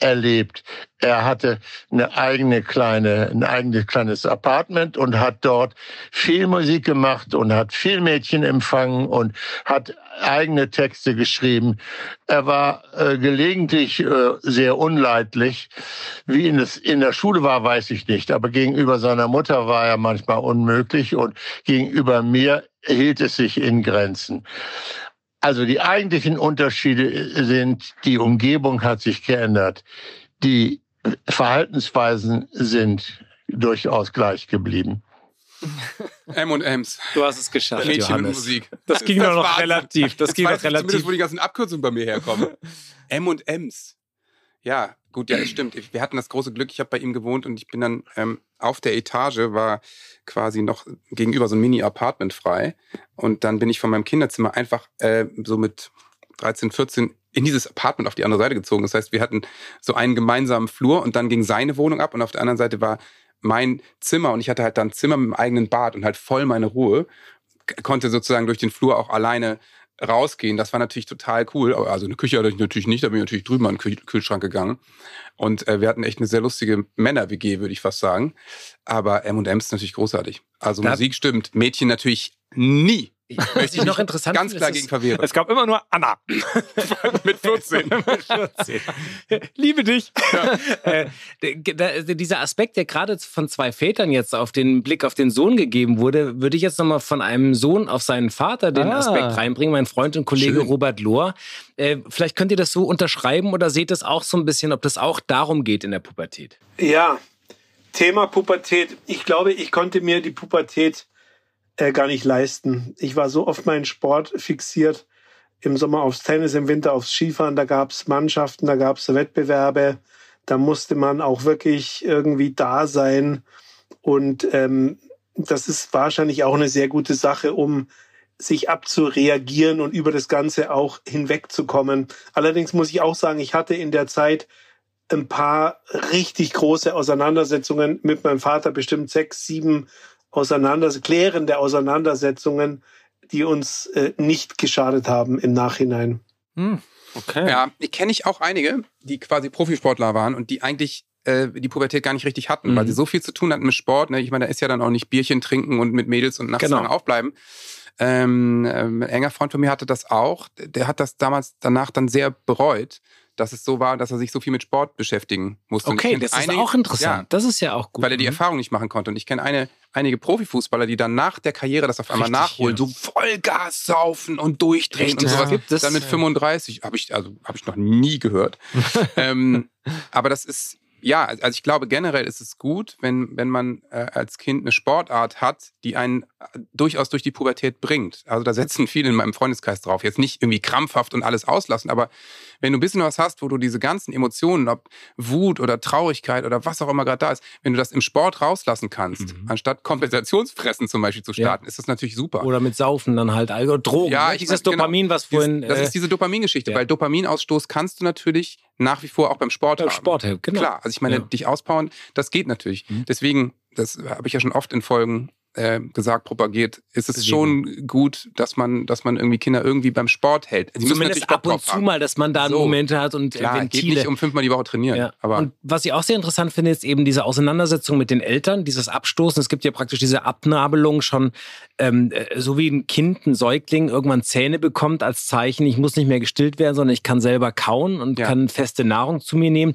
erlebt. Er hatte eine eigene kleine, ein eigenes kleines Apartment und hat dort viel Musik gemacht und hat viel Mädchen empfangen und hat eigene Texte geschrieben. Er war äh, gelegentlich äh, sehr unleidlich. Wie in, das, in der Schule war, weiß ich nicht. Aber gegenüber seiner Mutter war er manchmal unmöglich und gegenüber mir hielt es sich in Grenzen. Also die eigentlichen Unterschiede sind, die Umgebung hat sich geändert. Die Verhaltensweisen sind durchaus gleich geblieben. M&M's. Du hast es geschafft, Mädchen und Johannes. Musik. Das ging doch noch Wahnsinn. relativ. Das Jetzt ging weiß doch ich zumindest, relativ. wo die ganzen Abkürzungen bei mir herkommen. M und M's. Ja, gut, ja, das stimmt. Wir hatten das große Glück, ich habe bei ihm gewohnt und ich bin dann ähm, auf der Etage, war quasi noch gegenüber so ein Mini-Apartment frei. Und dann bin ich von meinem Kinderzimmer einfach äh, so mit 13, 14 in dieses Apartment auf die andere Seite gezogen. Das heißt, wir hatten so einen gemeinsamen Flur und dann ging seine Wohnung ab und auf der anderen Seite war mein Zimmer und ich hatte halt dann Zimmer mit einem eigenen Bad und halt voll meine Ruhe. Konnte sozusagen durch den Flur auch alleine rausgehen. Das war natürlich total cool. Also eine Küche hatte ich natürlich nicht, da bin ich natürlich drüben an den Kühl Kühlschrank gegangen. Und äh, wir hatten echt eine sehr lustige Männer-WG, würde ich fast sagen. Aber M&M ist natürlich großartig. Also Da- Musik stimmt, Mädchen natürlich nie. Ich noch interessant Ganz klar gegen verwehren. Es gab immer nur Anna. *laughs* Mit 14. Liebe dich. *laughs* äh, der- der- dieser Aspekt, der gerade von zwei Vätern jetzt auf den Blick auf den Sohn gegeben wurde, würde ich jetzt nochmal von einem Sohn auf seinen Vater den Ah. Aspekt reinbringen, mein Freund und Kollege Schön. Robert Lohr. Äh, vielleicht könnt ihr das so unterschreiben oder seht es auch so ein bisschen, ob das auch darum geht in der Pubertät. Ja, Thema Pubertät. Ich glaube, ich konnte mir die Pubertät äh, gar nicht leisten. Ich war so oft meinen Sport fixiert, im Sommer aufs Tennis, im Winter aufs Skifahren, da gab's Mannschaften, da gab's Wettbewerbe, da musste man auch wirklich irgendwie da sein. Und ähm, das ist wahrscheinlich auch eine sehr gute Sache, um sich abzureagieren und über das Ganze auch hinwegzukommen. Allerdings muss ich auch sagen, ich hatte in der Zeit ein paar richtig große Auseinandersetzungen mit meinem Vater, bestimmt sechs, sieben Auseinanders klärende Auseinandersetzungen, die uns äh, nicht geschadet haben im Nachhinein. Hm, okay. Ja, ich kenne ich auch einige, die quasi Profisportler waren und die eigentlich äh, die Pubertät gar nicht richtig hatten, Mhm. weil sie so viel zu tun hatten mit Sport. Ne? Ich meine, da ist ja dann auch nicht Bierchen trinken und mit Mädels und nachts Genau. lange aufbleiben. Ähm, ähm, ein enger Freund von mir hatte das auch. Der hat das damals danach dann sehr bereut, dass es so war, dass er sich so viel mit Sport beschäftigen musste. Okay, das ist einige- auch interessant. Ja, Das ist ja auch gut. weil er die Mhm. Erfahrung nicht machen konnte. Und ich kenne eine, einige Profifußballer, die dann nach der Karriere das auf einmal Richtig, nachholen, ja. so Vollgas saufen und durchdrehen Richtig, und sowas. das gibt es. Dann mit Ja. 35, habe ich, also habe ich noch nie gehört. *laughs* ähm, aber das ist, ja, also ich glaube generell ist es gut, wenn, wenn man äh, als Kind eine Sportart hat, die einen äh, durchaus durch die Pubertät bringt. Also da setzen viele in meinem Freundeskreis drauf. Jetzt nicht irgendwie krampfhaft und alles auslassen, aber wenn du ein bisschen was hast, wo du diese ganzen Emotionen, ob Wut oder Traurigkeit oder was auch immer gerade da ist, wenn du das im Sport rauslassen kannst, anstatt Kompensationsfressen zum Beispiel zu Mhm. Ja. starten, ist das natürlich super. Oder mit Saufen dann halt, also Drogen. Ja, ne? ich Dieses genau. Dopamin, was Dieses- vorhin. das äh, ist diese Dopamingeschichte, ja. weil Dopaminausstoß kannst du natürlich nach wie vor auch beim Sport Beim haben. Sport, genau. Klar, also ich meine, Ja. Mhm. dich auspowern, das geht natürlich. Deswegen, das habe ich ja schon oft in Folgen äh, gesagt, propagiert, ist es Bewegung. schon gut, dass man, dass man irgendwie Kinder irgendwie beim Sport hält. Sie Zumindest ab und zu haben. mal, dass man da So. Momente hat und äh, Klar, geht Ventile. nicht um fünfmal die Woche trainieren. Ja. Aber und was ich auch sehr interessant finde, ist eben diese Auseinandersetzung mit den Eltern, dieses Abstoßen. Es gibt ja praktisch diese Abnabelung schon, ähm, äh, so wie ein Kind, ein Säugling irgendwann Zähne bekommt als Zeichen, ich muss nicht mehr gestillt werden, sondern ich kann selber kauen und Ja. kann feste Nahrung zu mir nehmen,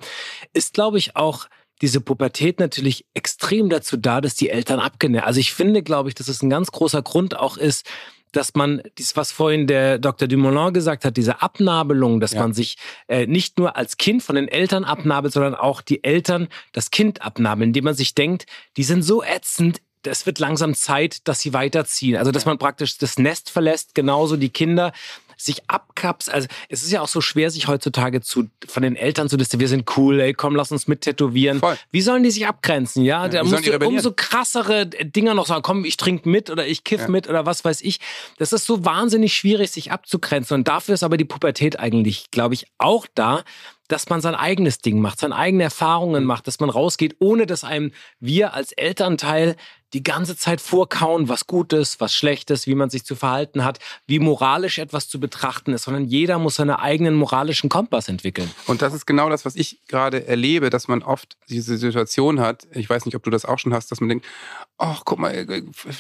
ist, glaube ich, auch diese Pubertät natürlich extrem dazu da, dass die Eltern abgenährt. Also ich finde, glaube ich, dass es ein ganz großer Grund auch ist, dass man, dies, was vorhin der Dr. Dumoulin gesagt hat, diese Abnabelung, dass Ja. man sich äh, nicht nur als Kind von den Eltern abnabelt, sondern auch die Eltern das Kind abnabeln, indem man sich denkt, die sind so ätzend, es wird langsam Zeit, dass sie weiterziehen. Also, dass man praktisch das Nest verlässt, genauso die Kinder sich abkapst. Also, es ist ja auch so schwer, sich heutzutage zu, von den Eltern zu distanzieren. Wir sind cool, ey, komm, lass uns mit tätowieren. Voll. Wie sollen die sich abgrenzen? Ja, da wie sollen musst du umso krassere Dinger noch sagen, komm, ich trinke mit oder ich kiff Ja. mit oder was weiß ich. Das ist so wahnsinnig schwierig, sich abzugrenzen. Und dafür ist aber die Pubertät eigentlich, glaube ich, auch da, dass man sein eigenes Ding macht, seine eigenen Erfahrungen macht, dass man rausgeht, ohne dass einem wir als Elternteil die ganze Zeit vorkauen, was gut ist, was schlecht ist, wie man sich zu verhalten hat, wie moralisch etwas zu betrachten ist, sondern jeder muss seinen eigenen moralischen Kompass entwickeln. Und das ist genau das, was ich gerade erlebe, dass man oft diese Situation hat. Ich weiß nicht, ob du das auch schon hast, dass man denkt, ach, guck mal,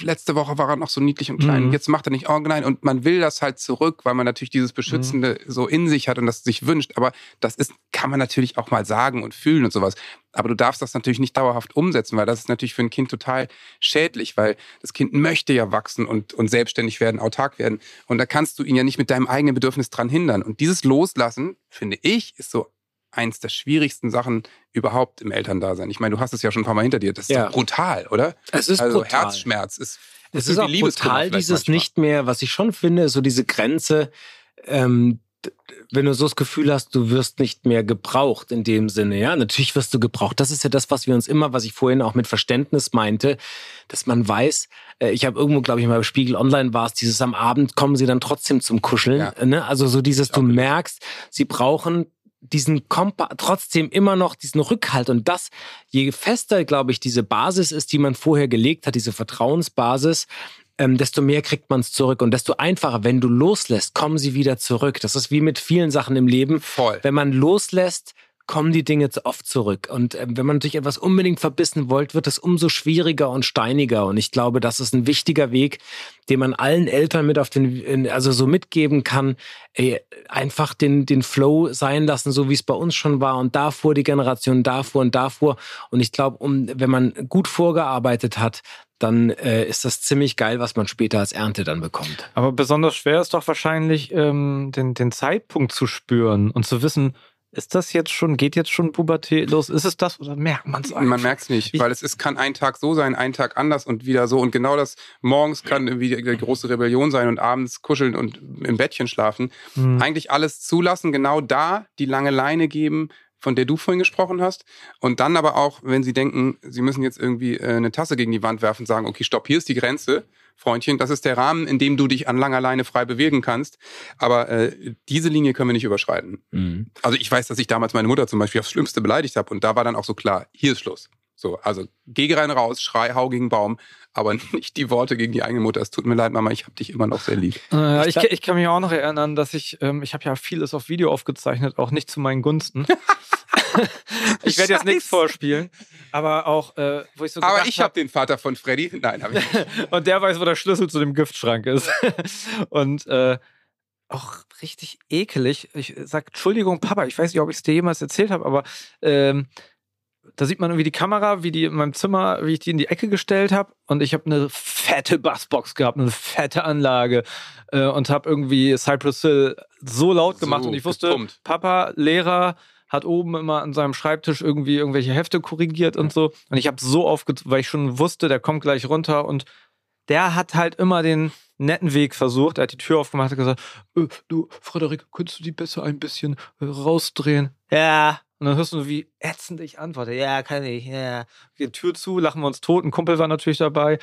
letzte Woche war er noch so niedlich und klein, Mhm. jetzt macht er nicht, oh nein. Und man will das halt zurück, weil man natürlich dieses Beschützende so in sich hat und das sich wünscht. Aber das ist, kann man natürlich auch mal sagen und fühlen und sowas. Aber du darfst das natürlich nicht dauerhaft umsetzen, weil das ist natürlich für ein Kind total schädlich, weil das Kind möchte ja wachsen und, und selbstständig werden, autark werden. Und da kannst du ihn ja nicht mit deinem eigenen Bedürfnis dran hindern. Und dieses Loslassen, finde ich, ist so eins der schwierigsten Sachen überhaupt im Elterndasein. Ich meine, du hast es ja schon ein paar Mal hinter dir. Das ist Ja. brutal, oder? Es ist also brutal. Herzschmerz ist. Es ist auch brutal, dieses manchmal. nicht mehr, was ich schon finde, ist so diese Grenze, ähm, wenn du so das Gefühl hast, du wirst nicht mehr gebraucht in dem Sinne, ja, natürlich wirst du gebraucht. Das ist ja das, was wir uns immer, was ich vorhin auch mit Verständnis meinte, dass man weiß, äh, ich habe irgendwo, glaube ich, mal bei Spiegel Online war es, dieses am Abend kommen sie dann trotzdem zum Kuscheln, Ja. ne? also so dieses, du merkst, sie brauchen diesen Kompa trotzdem immer noch diesen Rückhalt und das, je fester, glaube ich, diese Basis ist, die man vorher gelegt hat, diese Vertrauensbasis, ähm, desto mehr kriegt man es zurück und desto einfacher, wenn du loslässt, kommen sie wieder zurück. Das ist wie mit vielen Sachen im Leben. Voll. Wenn man loslässt, kommen die Dinge zu oft zurück. Und ähm, wenn man durch etwas unbedingt verbissen wollt, wird es umso schwieriger und steiniger. Und ich glaube, das ist ein wichtiger Weg, den man allen Eltern mit auf den, also so mitgeben kann. Ey, einfach den, den Flow sein lassen, so wie es bei uns schon war. Und davor die Generation, davor und davor. Und ich glaube, um, wenn man gut vorgearbeitet hat, dann äh, ist das ziemlich geil, was man später als Ernte dann bekommt. Aber besonders schwer ist doch wahrscheinlich, ähm, den, den Zeitpunkt zu spüren und zu wissen, Ist das jetzt schon, geht jetzt schon Pubertät los? Ist es das oder merkt man es Man merkt es nicht, weil es ist, kann ein Tag so sein, ein Tag anders und wieder so. Und genau das morgens kann irgendwie die große Rebellion sein und abends kuscheln und im Bettchen schlafen. Mhm. Eigentlich alles zulassen, genau da die lange Leine geben, von der du vorhin gesprochen hast. Und dann aber auch, wenn sie denken, sie müssen jetzt irgendwie äh, eine Tasse gegen die Wand werfen, sagen, okay, stopp, hier ist die Grenze, Freundchen, das ist der Rahmen, in dem du dich an langer Leine frei bewegen kannst. Aber äh, diese Linie können wir nicht überschreiten. Mhm. Also ich weiß, dass ich damals meine Mutter zum Beispiel aufs Schlimmste beleidigt habe und da war dann auch so klar, hier ist Schluss. So, also geh rein raus, schrei, hau gegen Baum, aber *laughs* nicht die Worte gegen die eigene Mutter. Es tut mir leid, Mama, ich habe dich immer noch sehr lieb. Äh, ich, ich, kann mich auch noch erinnern, dass ich, ähm, ich habe ja vieles auf Video aufgezeichnet, auch nicht zu meinen Gunsten. *laughs* ich werde jetzt nichts vorspielen, aber auch, äh, wo ich so Aber ich habe hab den Vater von Freddy. Nein, habe ich nicht. *laughs* und der weiß, wo der Schlüssel zu dem Giftschrank ist. und äh, auch richtig ekelig. Ich sag, Entschuldigung, Papa, ich weiß nicht, ob ich es dir jemals erzählt habe, aber ähm, da sieht man irgendwie die Kamera, wie die in meinem Zimmer, wie ich die in die Ecke gestellt habe. Und ich habe eine fette Bassbox gehabt, eine fette Anlage äh, und habe irgendwie Cypress Hill so laut gemacht. So, und ich wusste, gepumpt. Papa, Lehrer, hat oben immer an seinem Schreibtisch irgendwie irgendwelche Hefte korrigiert und so. Und ich habe so aufgezogen, weil ich schon wusste, der kommt gleich runter und der hat halt immer den netten Weg versucht. Er hat die Tür aufgemacht und gesagt, äh, du, Frederik, könntest du die besser ein bisschen äh, rausdrehen? Ja. Und dann hörst du, wie ätzend ich antworte. Ja, kann ich. Ja. Die Tür zu, lachen wir uns tot. Ein Kumpel war natürlich dabei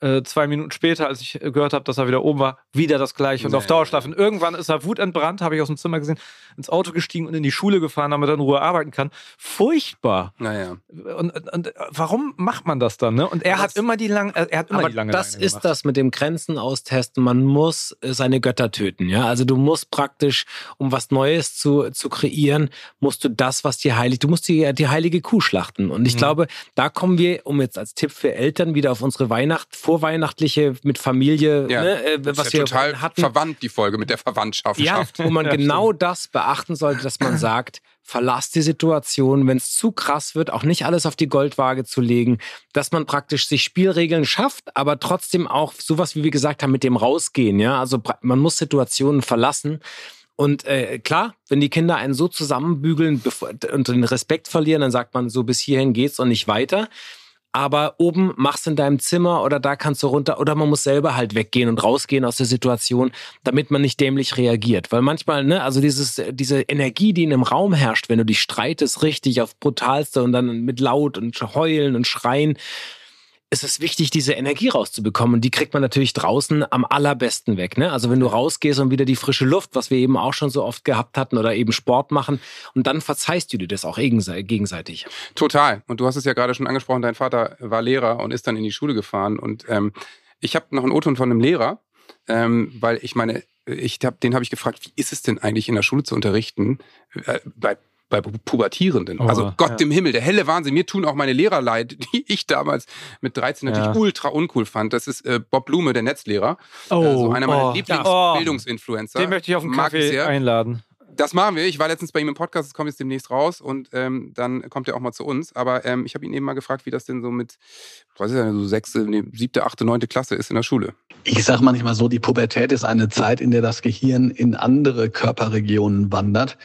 äh, zwei Minuten später, als ich gehört habe, dass er wieder oben war, wieder das gleiche und nee. auf Dauerschlaf. Und irgendwann ist er wutentbrannt, habe ich aus dem Zimmer gesehen, ins Auto gestiegen und in die Schule gefahren, damit er in Ruhe arbeiten kann. Furchtbar. Naja. Und, und, und warum macht man das dann? Ne? Und er das, hat immer die lange, er hat immer aber die lange Das Leine ist das mit dem Grenzen austesten. Man muss seine Götter töten. Ja, also du musst praktisch, um was Neues zu, zu kreieren, musst du das, was dir heilig, du musst die, die heilige Kuh schlachten. Und ich mhm. glaube, da kommen wir, um jetzt als Tipp für Eltern wieder auf unsere Weihnacht vorweihnachtliche mit Familie, ja, ne, äh, was wir total hatten. verwandt, die Folge mit der Verwandtschaft. Ja, *laughs* wo man genau das beachten sollte, dass man sagt, verlass die Situation, wenn es zu krass wird, auch nicht alles auf die Goldwaage zu legen, dass man praktisch sich Spielregeln schafft, aber trotzdem auch sowas, wie wir gesagt haben, mit dem rausgehen. Ja, also man muss Situationen verlassen. Und äh, klar, wenn die Kinder einen so zusammenbügeln und den Respekt verlieren, dann sagt man so, bis hierhin geht's und nicht weiter aber oben machst in deinem Zimmer oder da kannst du runter oder man muss selber halt weggehen und rausgehen aus der Situation, damit man nicht dämlich reagiert. Weil manchmal, ne, also dieses, diese Energie, die in einem Raum herrscht, wenn du dich streitest richtig auf brutalste und dann mit laut und heulen und schreien, ist es wichtig, diese Energie rauszubekommen. Und die kriegt man natürlich draußen am allerbesten weg. Ne? Also wenn du rausgehst und wieder die frische Luft, was wir eben auch schon so oft gehabt hatten, oder eben Sport machen, und dann verzeihst du dir das auch gegenseitig. Total. Und du hast es ja gerade schon angesprochen, dein Vater war Lehrer und ist dann in die Schule gefahren. Und ähm, ich habe noch einen O-Ton von einem Lehrer, ähm, weil ich meine, ich hab, den habe ich gefragt, wie ist es denn eigentlich in der Schule zu unterrichten? Äh, bei bei Pubertierenden. Oh, also Gott ja. im Himmel, der helle Wahnsinn. Mir tun auch meine Lehrer leid, *laughs* die ich damals mit 13 natürlich ja. ultra uncool fand. Das ist äh, Bob Blume, der Netzlehrer. Oh, äh, so einer meiner oh, Lieblingsbildungsinfluencer. Den möchte ich auf den Kaffee einladen. Das machen wir. Ich war letztens bei ihm im Podcast, das kommt jetzt demnächst raus und ähm, dann kommt er auch mal zu uns. Aber ähm, ich habe ihn eben mal gefragt, wie das denn so mit, was ist das, so sechste, nee, siebte, achte, neunte Klasse ist in der Schule. Ich sage manchmal so, die Pubertät ist eine Zeit, in der das Gehirn in andere Körperregionen wandert.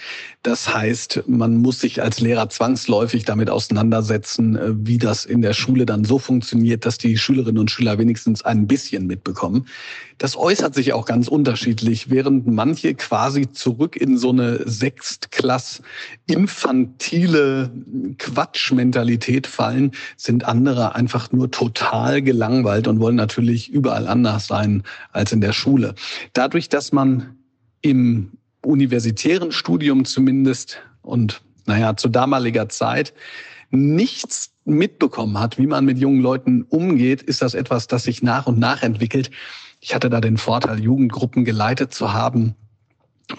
Das heißt, man muss sich als Lehrer zwangsläufig damit auseinandersetzen, äh, wie das in der Schule dann so funktioniert, dass die Schülerinnen und Schüler wenigstens ein bisschen mitbekommen. Das äußert sich auch ganz unterschiedlich, während manche quasi zurück in so eine Sechstklass infantile Quatschmentalität fallen, sind andere einfach nur total gelangweilt und wollen natürlich überall anders sein als in der Schule. Dadurch, dass man im universitären Studium zumindest und naja, zu damaliger Zeit nichts mitbekommen hat, wie man mit jungen Leuten umgeht, ist das etwas, das sich nach und nach entwickelt. Ich hatte da den Vorteil, Jugendgruppen geleitet zu haben,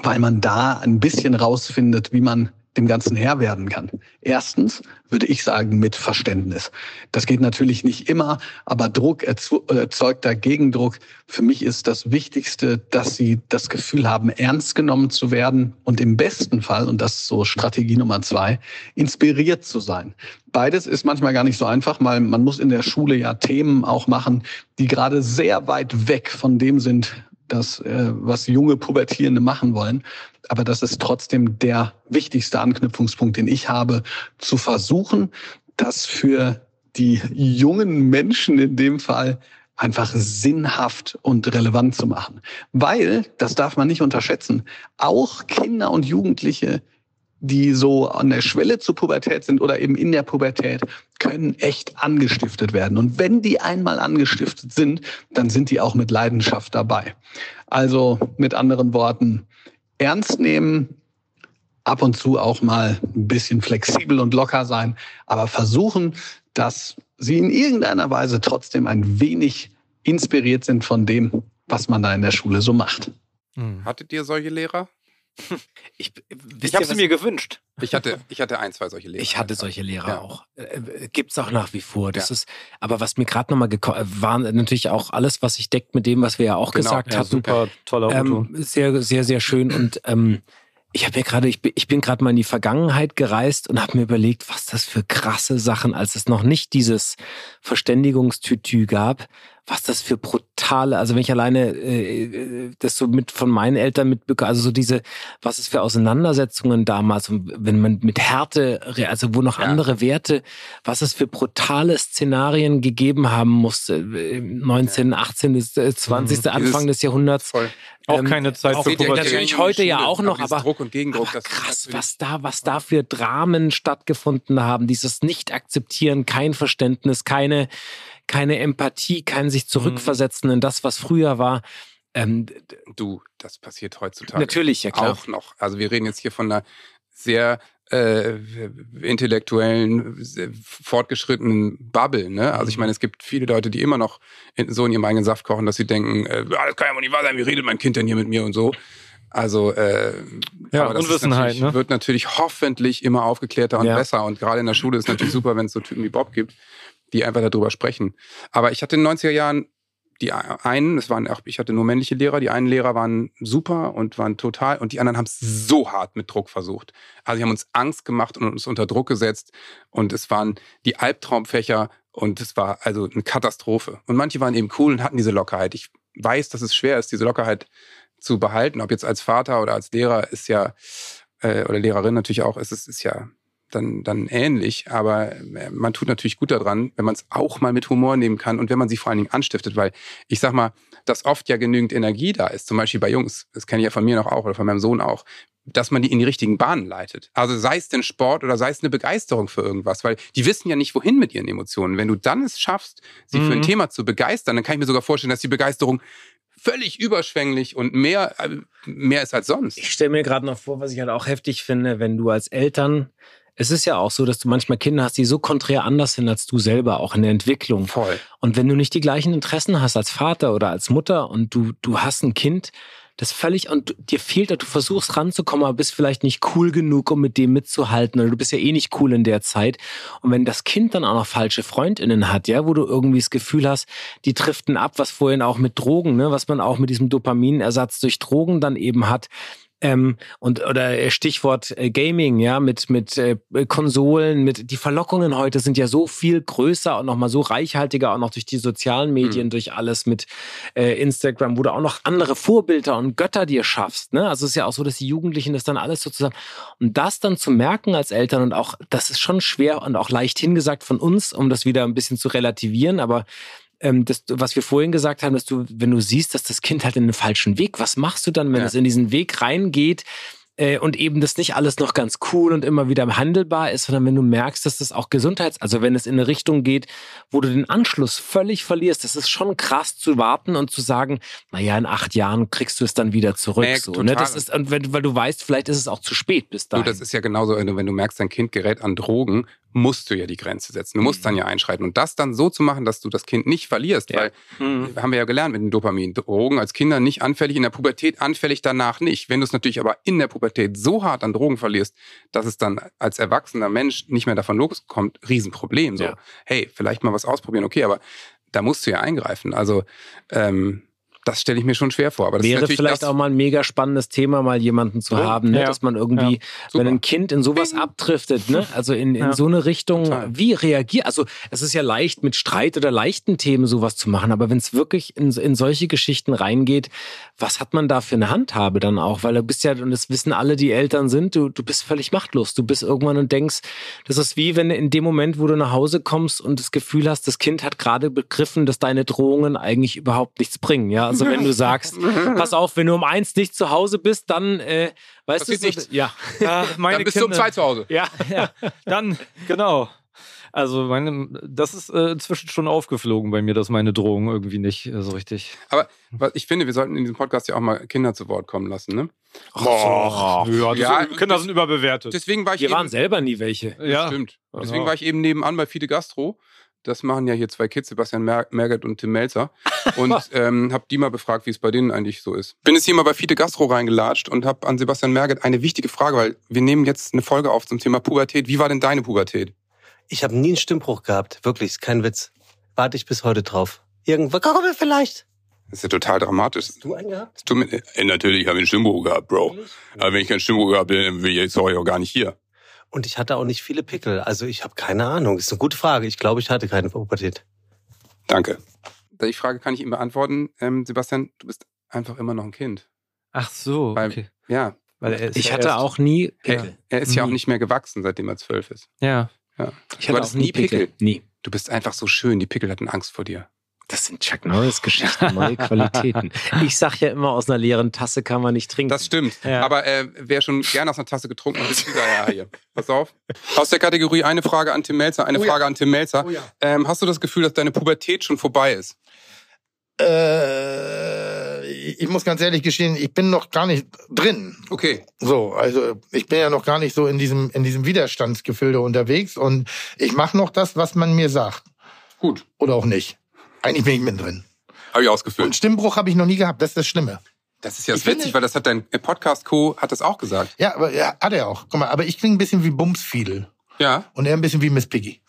weil man da ein bisschen rausfindet, wie man dem Ganzen Herr werden kann. Erstens würde ich sagen mit Verständnis. Das geht natürlich nicht immer, aber Druck erzeugt da Gegendruck. Für mich ist das Wichtigste, dass Sie das Gefühl haben, ernst genommen zu werden und im besten Fall, und das ist so Strategie Nummer zwei, inspiriert zu sein. Beides ist manchmal gar nicht so einfach, weil man muss in der Schule ja Themen auch machen, die gerade sehr weit weg von dem sind, das, äh, was junge Pubertierende machen wollen. Aber das ist trotzdem der wichtigste Anknüpfungspunkt, den ich habe, zu versuchen, das für die jungen Menschen in dem Fall einfach sinnhaft und relevant zu machen. Weil, das darf man nicht unterschätzen, auch Kinder und Jugendliche, die so an der Schwelle zur Pubertät sind oder eben in der Pubertät, können echt angestiftet werden. Und wenn die einmal angestiftet sind, dann sind die auch mit Leidenschaft dabei. Also mit anderen Worten, ernst nehmen, ab und zu auch mal ein bisschen flexibel und locker sein, aber versuchen, dass sie in irgendeiner Weise trotzdem ein wenig inspiriert sind von dem, was man da in der Schule so macht. Hm. Hattet ihr solche Lehrer? *laughs* Ich, ich habe sie mir gewünscht. Ich hatte, ich hatte ein, zwei solche Lehrer. Ich hatte solche Lehrer ja. auch. Äh, Gibt es auch nach wie vor. Das ja. ist, aber was mir gerade nochmal gekommen äh, war natürlich auch alles, was sich deckt mit dem, was wir ja auch genau. gesagt ja, hatten. Super toller ähm, Sehr, sehr, sehr schön. Und ähm, ich habe mir gerade, ich bin, ich bin gerade mal in die Vergangenheit gereist und habe mir überlegt, was das für krasse Sachen, als es noch nicht dieses Verständigungstütü gab, was das für brutale, also wenn ich alleine äh, das so mit von meinen Eltern mitbekomme, also so diese, was es für Auseinandersetzungen damals, wenn man mit Härte, also wo noch ja. andere Werte, was es für brutale Szenarien gegeben haben musste, 19, ja. 18, 20. Mhm. Anfang des Jahrhunderts. Voll. Auch ähm, keine Zeit für Pubertät. Natürlich heute ja auch noch, aber, Druck und Gegendruck, aber krass, was da, was da für Dramen stattgefunden haben, dieses Nicht-Akzeptieren, kein Verständnis, keine, keine Empathie, kein sich zurückversetzen in das, was früher war. Ähm, du, das passiert heutzutage. Natürlich, ja klar. Auch noch. Also wir reden jetzt hier von einer sehr äh, intellektuellen, fortgeschrittenen Bubble. Ne? Also ich mhm. meine, es gibt viele Leute, die immer noch in, so in ihrem eigenen Saft kochen, dass sie denken, äh, das kann ja wohl nicht wahr sein, wie redet mein Kind denn hier mit mir und so. Also äh, ja, aber das Unwissenheit, natürlich, ne? wird natürlich hoffentlich immer aufgeklärter und ja. besser. Und gerade in der Schule ist es natürlich super, wenn es so Typen wie Bob gibt, die einfach darüber sprechen. Aber ich hatte in den 90er Jahren die einen, es waren auch, ich hatte nur männliche Lehrer, die einen Lehrer waren super und waren total, und die anderen haben es so hart mit Druck versucht. Also sie haben uns Angst gemacht und uns unter Druck gesetzt und es waren die Albtraumfächer und es war also eine Katastrophe. Und manche waren eben cool und hatten diese Lockerheit. Ich weiß, dass es schwer ist, diese Lockerheit zu behalten, ob jetzt als Vater oder als Lehrer ist ja, äh, oder Lehrerin natürlich auch, ist es ist ja dann, dann ähnlich. Aber äh, man tut natürlich gut daran, wenn man es auch mal mit Humor nehmen kann und wenn man sie vor allen Dingen anstiftet, weil ich sag mal, dass oft ja genügend Energie da ist, zum Beispiel bei Jungs, das kenne ich ja von mir noch auch oder von meinem Sohn auch, dass man die in die richtigen Bahnen leitet. Also sei es denn Sport oder sei es eine Begeisterung für irgendwas, weil die wissen ja nicht, wohin mit ihren Emotionen. Wenn du dann es schaffst, sie mhm. für ein mhm. Thema zu begeistern, dann kann ich mir sogar vorstellen, dass die Begeisterung völlig überschwänglich und mehr, äh, mehr ist als sonst. Ich stelle mir gerade noch vor, was ich halt auch heftig finde, wenn du als Eltern es ist ja auch so, dass du manchmal Kinder hast, die so konträr anders sind als du selber, auch in der Entwicklung. Voll. Und wenn du nicht die gleichen Interessen hast als Vater oder als Mutter und du, du hast ein Kind, das völlig, und dir fehlt, du versuchst ranzukommen, aber bist vielleicht nicht cool genug, um mit dem mitzuhalten, oder du bist ja eh nicht cool in der Zeit. Und wenn das Kind dann auch noch falsche FreundInnen hat, ja, wo du irgendwie das Gefühl hast, die driften ab, was vorhin auch mit Drogen, ne, was man auch mit diesem Dopaminersatz durch Drogen dann eben hat, ähm, und oder Stichwort äh, Gaming, ja, mit mit äh, Konsolen, mit die Verlockungen heute sind ja so viel größer und nochmal so reichhaltiger, auch noch durch die sozialen Medien, mhm. durch alles mit äh, Instagram, wo du auch noch andere Vorbilder und Götter dir schaffst. Ne? Also es ist ja auch so, dass die Jugendlichen das dann alles sozusagen und das dann zu merken als Eltern und auch das ist schon schwer und auch leicht hingesagt von uns, um das wieder ein bisschen zu relativieren, aber ähm, das, was wir vorhin gesagt haben, dass du, wenn du siehst, dass das Kind halt in den falschen Weg, was machst du dann, wenn ja. es in diesen Weg reingeht? äh, und eben das nicht alles noch ganz cool und immer wieder handelbar ist, sondern wenn du merkst, dass das auch Gesundheits-, also wenn es in eine Richtung geht, wo du den Anschluss völlig verlierst, das ist schon krass zu warten und zu sagen, naja, in acht Jahren kriegst du es dann wieder zurück. Naja, so, ne? Das ist, und wenn, weil du weißt, vielleicht ist es auch zu spät bis dahin. Du, das ist ja genauso, wenn du merkst, dein Kind gerät an Drogen, musst du ja die Grenze setzen. Du musst mhm. dann ja einschreiten. Und das dann so zu machen, dass du das Kind nicht verlierst, ja. weil, mhm. haben wir ja gelernt mit dem Dopamin, Drogen als Kinder nicht anfällig, in der Pubertät anfällig, danach nicht. Wenn du es natürlich aber in der Pubertät so hart an Drogen verlierst, dass es dann als erwachsener Mensch nicht mehr davon loskommt, Riesenproblem. So, ja. hey, vielleicht mal was ausprobieren, okay, aber da musst du ja eingreifen. Also ähm, Das stelle ich mir schon schwer vor. Aber das Wäre vielleicht das, auch mal ein mega spannendes Thema, mal jemanden zu Ja. haben, ne? Ja. dass man irgendwie, Ja. wenn ein Kind in sowas abdriftet, ne? also in, in Ja. so eine Richtung, Total. wie reagiert, also es ist ja leicht mit Streit oder leichten Themen sowas zu machen, aber wenn es wirklich in, in solche Geschichten reingeht, was hat man da für eine Handhabe dann auch? Weil du bist ja, und das wissen alle, die Eltern sind, du, du bist völlig machtlos. Du bist irgendwann und denkst, das ist wie wenn du in dem Moment, wo du nach Hause kommst und das Gefühl hast, das Kind hat gerade begriffen, dass deine Drohungen eigentlich überhaupt nichts bringen. Ja, also wenn du *laughs* sagst, pass auf, wenn du um eins nicht zu Hause bist, dann, äh, weißt du, nichts. ja. *laughs* Ja, meine dann bist du um Kinder- zwei zu Hause. Ja, Ja, *laughs* dann, genau. Also meine, das ist äh, inzwischen schon aufgeflogen bei mir, dass meine Drohung irgendwie nicht äh, so richtig. Aber was ich finde, wir sollten in diesem Podcast ja auch mal Kinder zu Wort kommen lassen. Ne? Ach, ja, Ja, Kinder sind überbewertet. Deswegen war ich Wir eben, waren selber nie welche. ja, Stimmt. Deswegen Ja. war ich eben nebenan bei Fide Gastro. Das machen ja hier zwei Kids, Sebastian Mer Merget und Tim Melzer. *laughs* Und ähm, habe die mal befragt, wie es bei denen eigentlich so ist. Bin jetzt hier mal bei Fide Gastro reingelatscht und habe an Sebastian Merget eine wichtige Frage, weil wir nehmen jetzt eine Folge auf zum Thema Pubertät. Wie war denn deine Pubertät? Ich habe nie einen Stimmbruch gehabt. Wirklich, ist kein Witz. Warte ich bis heute drauf. Irgendwann kommen wir vielleicht. Das ist ja total dramatisch. Hast du einen gehabt? Mir- äh, natürlich habe ich einen Stimmbruch gehabt, Bro. Aber wenn ich keinen Stimmbruch gehabt hätte, dann wäre ich jetzt heute auch gar nicht hier. Und ich hatte auch nicht viele Pickel. Also ich habe keine Ahnung. Ist eine gute Frage. Ich glaube, ich hatte keine Pubertät. Danke. Die Frage kann ich ihm beantworten. Ähm, Sebastian, du bist einfach immer noch ein Kind. Ach so, Weil- okay. Ja, Weil er ist Ich ja hatte erst- auch nie er, Pickel. er ist ja auch Nie. nicht mehr gewachsen, seitdem er zwölf ist. Ja. Ja. Ich Du hatte auch nie Pickel. Nie. Du bist einfach so schön. Die Pickel hatten Angst vor dir. Das sind Chuck Norris-Geschichten, neue Qualitäten. *laughs* Ich sag ja immer, aus einer leeren Tasse kann man nicht trinken. Das stimmt. Ja. Aber äh, wer schon gerne aus einer Tasse getrunken hat, ist dieser ja hier. Pass auf. Aus der Kategorie eine Frage an Tim Melzer, eine Oh ja. Frage an Tim Melzer. Oh ja. ähm, hast du das Gefühl, dass deine Pubertät schon vorbei ist? Äh, ich muss ganz ehrlich gestehen, ich bin noch gar nicht drin. Okay. So, also ich bin ja noch gar nicht so in diesem in diesem Widerstandsgefilde unterwegs und ich mache noch das, was man mir sagt. Gut. Oder auch nicht. Eigentlich bin ich mittendrin. Habe ich ausgefüllt. Und Stimmbruch habe ich noch nie gehabt, das ist das Schlimme. Das ist ja Ich witzig, finde- weil das hat dein Podcast-Co hat das auch gesagt. Ja, aber ja, hat er auch. Guck mal, aber ich klinge ein bisschen wie Bumsfiedel Ja, und er ein bisschen wie Miss Piggy.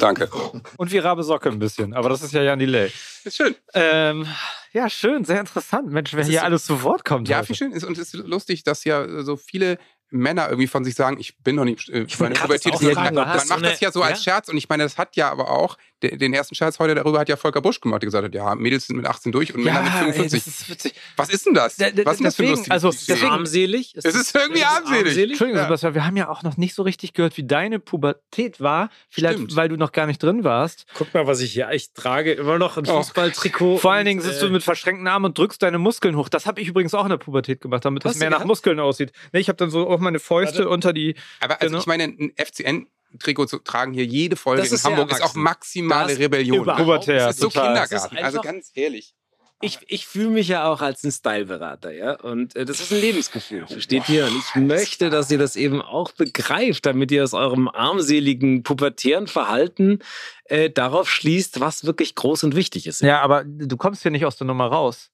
danke. Und wie Rabe Socke ein bisschen. Aber das ist ja Jan Delay. Ist schön. Ähm, ja, schön, sehr interessant. Mensch, wer Das hier ist- alles zu Wort kommt. Ja, heute. viel schön. Ist, und es ist lustig, dass ja so viele Männer irgendwie von sich sagen, ich bin noch nicht, äh, Ich meine Pubertät das ist fragen, Man so macht eine- das ja so als ja? Scherz und ich meine, das hat ja aber auch, de- den ersten Scherz heute darüber hat ja Volker Busch gemacht, der gesagt hat, ja, Mädels sind mit 18 durch und Männer mit ey, 45. das ist. Was ist denn das? Da- da- Was ist denn das für ein lustiges also, System? deswegen- armselig. Es ist irgendwie armselig. Entschuldigung, Ja. Sebastian, wir haben ja auch noch nicht so richtig gehört, wie deine Pubertät war. Vielleicht, Stimmt. weil du noch gar nicht drin warst. Guck mal, was ich hier. Ich trage immer noch ein Oh. Fußballtrikot. *laughs* Vor allen Dingen sitzt äh, du mit verschränkten Armen und drückst deine Muskeln hoch. Das habe ich übrigens auch in der Pubertät gemacht, damit das mehr nach? Muskeln aussieht. Nee, ich habe dann so auch meine Fäuste Warte. unter die. Aber also Genau. ich meine, ein FCN-Trikot zu tragen hier jede Folge Das in Hamburg ist auch maximale Das Rebellion. Pubertär, Das ist so total. Kindergarten. Das ist also ganz ehrlich. Ich, ich fühle mich ja auch als ein Styleberater, ja. Und äh, das ist ein Lebensgefühl, versteht ihr? Und ich möchte, dass ihr das eben auch begreift, damit ihr aus eurem armseligen, pubertären Verhalten äh, darauf schließt, was wirklich groß und wichtig ist. Ja, aber du kommst hier nicht aus der Nummer raus.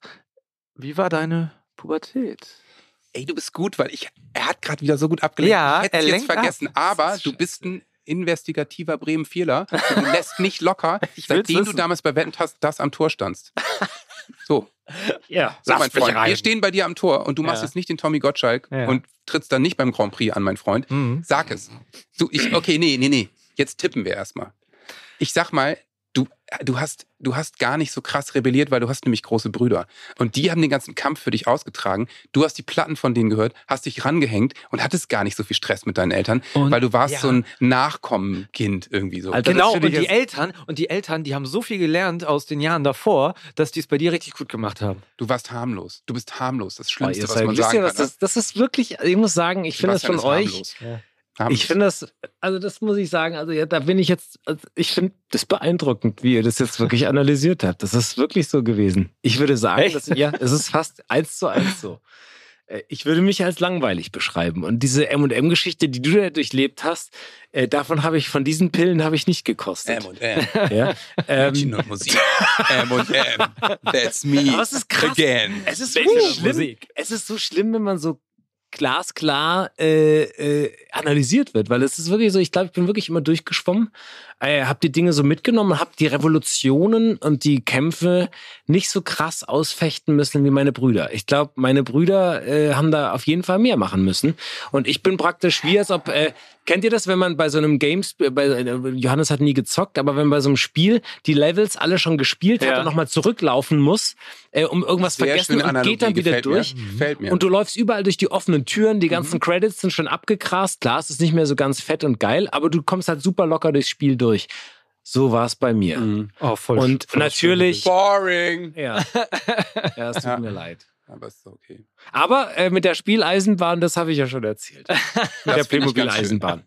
Wie war deine Pubertät? Ey, du bist gut, weil ich, er hat gerade wieder so gut abgelenkt. Ja, ich hätte er es jetzt lenkt ab. vergessen. Aber du bist ein investigativer Bremen-Vierler. Du lässt nicht locker, *laughs* seitdem du damals bei Wetten das, das am Tor standst. So, Ja, so mein Freund. rein. Wir stehen bei dir am Tor und du machst Ja. jetzt nicht den Tommy Gottschalk Ja. und trittst dann nicht beim Grand Prix an, mein Freund. Mhm. Sag es. Du, ich, okay, nee, nee, nee. Jetzt tippen wir erstmal. Ich sag mal, du, hast, du hast gar nicht so krass rebelliert, weil du hast nämlich große Brüder. Und die haben den ganzen Kampf für dich ausgetragen. Du hast die Platten von denen gehört, hast dich rangehängt und hattest gar nicht so viel Stress mit deinen Eltern, Und- weil du warst ja. so ein Nachkommenkind irgendwie so. Alter, Genau, und die Eltern, und die Eltern, die haben so viel gelernt aus den Jahren davor, dass die es bei dir richtig gut gemacht haben. Du warst harmlos. Du bist harmlos. Das Boah, Schlimmste, ihr was man sagen ihr, kann. das, das ist wirklich, ich muss sagen, ich finde das von ist euch. harmlos. Ja. Ich finde das, also das muss ich sagen, also ja, da bin ich jetzt, also ich finde das beeindruckend, wie ihr das jetzt wirklich analysiert habt. Das ist wirklich so gewesen. Ich würde sagen, dass, ja, es ist fast eins zu eins so. Äh, Ich würde mich als langweilig beschreiben. Und diese M&M-Geschichte, die du da durchlebt hast, äh, davon habe ich, von diesen Pillen habe ich nicht gekostet. M&M. *laughs* Ja? Ähm, Musik. M&M. That's me. Aber es ist krass. Again. Es ist wirklich schlimm. Musik. Es ist so schlimm, wenn man so glasklar äh, äh, analysiert wird, weil es ist wirklich so, ich glaube, ich bin wirklich immer durchgeschwommen, äh, habe die Dinge so mitgenommen, habe die Revolutionen und die Kämpfe nicht so krass ausfechten müssen wie meine Brüder. Ich glaube, meine Brüder äh, haben da auf jeden Fall mehr machen müssen. Und ich bin praktisch wie als ob, äh, kennt ihr das, wenn man bei so einem Games, bei, äh, Johannes hat nie gezockt, aber wenn bei so einem Spiel die Levels alle schon gespielt hat Ja. und nochmal zurücklaufen muss, äh, um irgendwas Sehr vergessen und Analogie, geht dann wieder durch. Gefällt mir. Und du läufst überall durch die offenen Türen, die Mhm. ganzen Credits sind schon abgegrast. Klar, es ist nicht mehr so ganz fett und geil, aber du kommst halt super locker durchs Spiel durch. So war es bei mir. Mhm. Oh, voll und voll natürlich. Boring. Ja. *laughs* ja, es tut Ja. mir leid. Aber ist okay. Aber äh, mit der Spieleisenbahn, das habe ich ja schon erzählt. mit der Playmobil-Eisenbahn.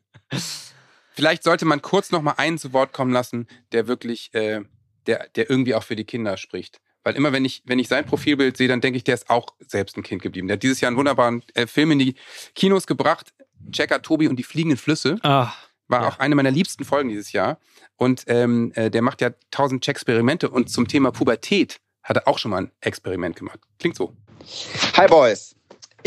Vielleicht sollte man kurz noch mal einen zu Wort kommen lassen, der wirklich, äh, der, der irgendwie auch für die Kinder spricht. Weil immer, wenn ich, wenn ich sein Profilbild sehe, dann denke ich, der ist auch selbst ein Kind geblieben. Der hat dieses Jahr einen wunderbaren äh, Film in die Kinos gebracht. Checker Tobi und die fliegenden Flüsse. Ah, War auch eine meiner liebsten Folgen dieses Jahr. Und ähm, äh, der macht ja tausend Experimente. Und zum Thema Pubertät hat er auch schon mal ein Experiment gemacht. Klingt so. Hi Boys.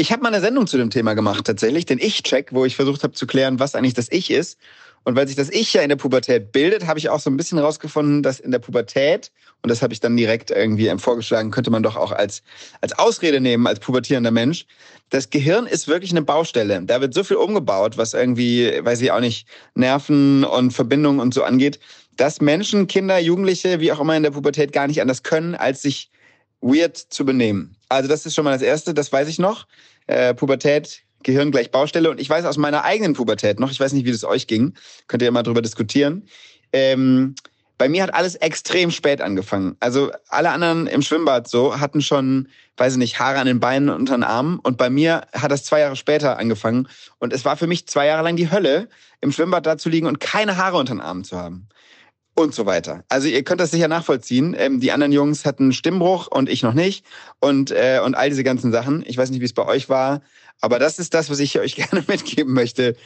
Ich habe mal eine Sendung zu dem Thema gemacht, tatsächlich, den Ich-Check, wo ich versucht habe zu klären, was eigentlich das Ich ist. Und weil sich das Ich ja in der Pubertät bildet, habe ich auch so ein bisschen rausgefunden, dass in der Pubertät, und das habe ich dann direkt irgendwie vorgeschlagen, könnte man doch auch als, als Ausrede nehmen, als pubertierender Mensch, das Gehirn ist wirklich eine Baustelle. Da wird so viel umgebaut, was irgendwie, weiß ich auch nicht, Nerven und Verbindungen und so angeht, dass Menschen, Kinder, Jugendliche, wie auch immer in der Pubertät gar nicht anders können, als sich weird zu benehmen. Also das ist schon mal das Erste, das weiß ich noch. Äh, Pubertät, Gehirn gleich Baustelle. Und ich weiß aus meiner eigenen Pubertät noch, ich weiß nicht, wie das euch ging, könnt ihr ja mal drüber diskutieren. Ähm, bei mir hat alles extrem spät angefangen. Also alle anderen im Schwimmbad so hatten schon, weiß ich nicht, Haare an den Beinen und unter den Armen. Und bei mir hat das zwei Jahre später angefangen. Und es war für mich zwei Jahre lang die Hölle, im Schwimmbad da zu liegen und keine Haare unter den Armen zu haben und so weiter. Also ihr könnt das sicher nachvollziehen. Ähm, die anderen Jungs hatten Stimmbruch und ich noch nicht und äh, und all diese ganzen Sachen. Ich weiß nicht, wie es bei euch war, aber das ist das, was ich euch *laughs* gerne mitgeben möchte.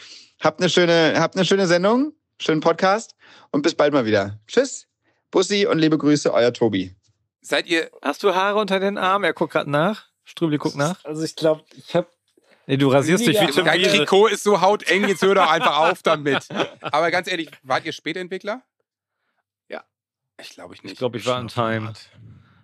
Habt eine schöne, habt eine schöne Sendung, schönen Podcast und bis bald mal wieder. Tschüss, Bussi und liebe Grüße, euer Tobi. Seid ihr? Hast du Haare unter den Armen? Er guckt gerade nach. Strübli guckt nach. Also ich glaube, ich habe Nee, du rasierst dich wie Tim Dein. Trikot ist so hauteng, jetzt hör doch einfach auf damit. Aber ganz ehrlich, wart ihr Spätentwickler? Ich glaube ich nicht. Ich glaube, ich war in Time.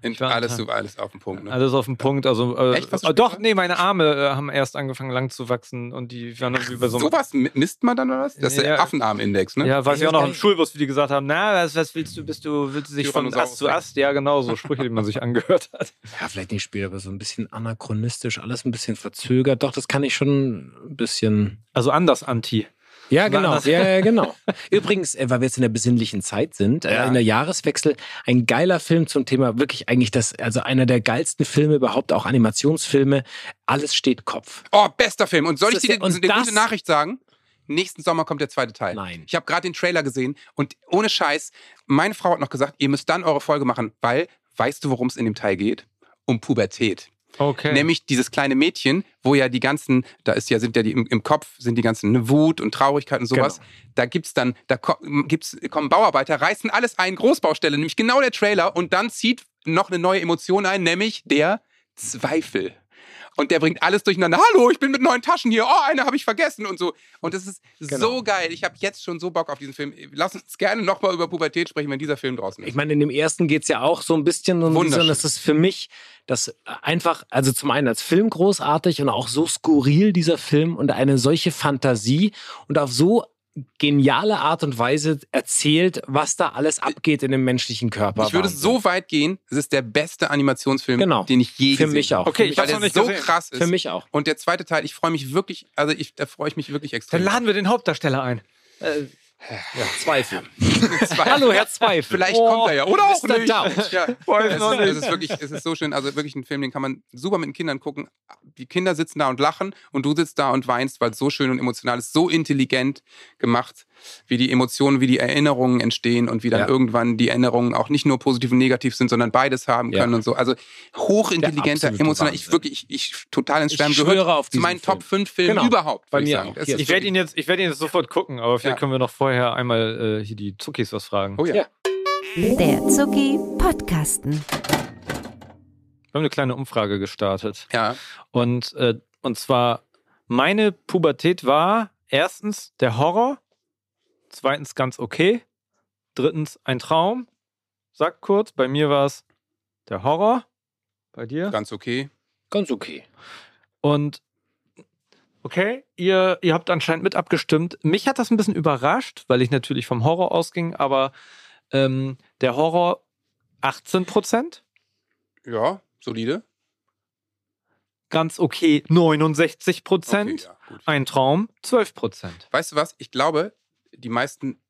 In, war alles, in so, alles auf den Punkt. Ne? Alles auf den Punkt. Also, äh, Echt? Was äh, doch, nee, meine Arme äh, haben erst angefangen lang zu wachsen und die waren irgendwie bei so. Sowas mi- misst man dann oder was? Das ist der Ja. Affenarmindex, ne? Ja, weiß ich auch noch im Schulbus, wie die gesagt haben, na, was, was willst du, bist du, willst du sich von Ast zu Ast? Ja, genau, so Sprüche, die man sich *laughs* angehört hat. Ja, vielleicht nicht später, aber so ein bisschen anachronistisch, alles ein bisschen verzögert. Doch, das kann ich schon ein bisschen. Also anders anti. Ja, War genau. Ja, ja, genau. *laughs* Übrigens, äh, weil wir jetzt in der besinnlichen Zeit sind, äh, Ja. in der Jahreswechsel, ein geiler Film zum Thema, wirklich eigentlich das, also einer der geilsten Filme überhaupt, auch Animationsfilme. Alles steht Kopf. Oh, bester Film. Und soll ich dir ja- eine gute Nachricht sagen? Nächsten Sommer kommt der zweite Teil. Nein. Ich habe gerade den Trailer gesehen und ohne Scheiß, meine Frau hat noch gesagt, ihr müsst dann eure Folge machen, weil, weißt du, worum es in dem Teil geht? Um Pubertät. Okay. Nämlich dieses kleine Mädchen, wo ja die ganzen, da ist ja, sind ja die im, im Kopf, sind die ganzen ne, Wut und Traurigkeit und sowas. Genau. Da gibt's dann, da ko gibt's, kommen Bauarbeiter, reißen alles ein, Großbaustelle, nämlich genau der Trailer und dann zieht noch eine neue Emotion ein, nämlich der Zweifel. Und der bringt alles durcheinander. Hallo, ich bin mit neuen Taschen hier. Oh, eine habe ich vergessen und so. Und das ist Genau. so geil. Ich habe jetzt schon so Bock auf diesen Film. Lass uns gerne nochmal über Pubertät sprechen, wenn dieser Film draußen ist. Ich meine, in dem ersten geht's ja auch so ein bisschen um Wunderschön. das ist für mich das einfach, also zum einen als Film großartig und auch so skurril, dieser Film und eine solche Fantasie und auf so geniale Art und Weise erzählt, was da alles abgeht in dem menschlichen Körper. Ich würde Wahnsinn. so weit gehen, es ist der beste Animationsfilm, Genau. den ich je Für gesehen mich habe. auch. Okay, Für ich mich Weil nicht so gesehen. krass ist. Für mich auch. Und der zweite Teil, ich freue mich wirklich, also ich, da freue ich mich wirklich extrem. Dann laden wir den Hauptdarsteller ein. Ja, Zweifel. *laughs* Zwei- Hallo, Herr Zweifel. Vielleicht Oh, kommt er ja. Oder auch Mr. nicht. Doubt. Ja. Es, ist, es ist wirklich, es ist so schön. Also wirklich ein Film, den kann man super mit den Kindern gucken. Die Kinder sitzen da und lachen und du sitzt da und weinst, weil es so schön und emotional ist, so intelligent gemacht, wie die Emotionen, wie die Erinnerungen entstehen und wie dann Ja. irgendwann die Erinnerungen auch nicht nur positiv und negativ sind, sondern beides haben Ja. können und so. Also hochintelligenter, emotional. Ich wirklich, ich, ich total ins Ich Schwärmen gehört auf zu diesen meinen Film. Top 5 Filmen Genau. überhaupt. Bei ich mir ist Ich werde ihn jetzt, ich werde ihn jetzt sofort gucken, aber vielleicht Ja. können wir noch vorher einmal äh, hier die Zuckis was fragen. Oh ja. Ja. Der Zucki Podcasten. Wir haben eine kleine Umfrage gestartet. Ja. Und, äh, und zwar, meine Pubertät war erstens der Horror, zweitens ganz okay, Drittens, ein Traum. Sag kurz, bei mir war es der Horror. Bei dir? Ganz okay. Ganz okay. Und okay, ihr, ihr habt anscheinend mit abgestimmt. Mich hat das ein bisschen überrascht, weil ich natürlich vom Horror ausging, aber ähm, der Horror 18 Prozent, Ja, solide. ganz okay 69 Prozent, Okay, ja, ein Traum 12 Prozent. Weißt du was? Ich glaube, die meisten,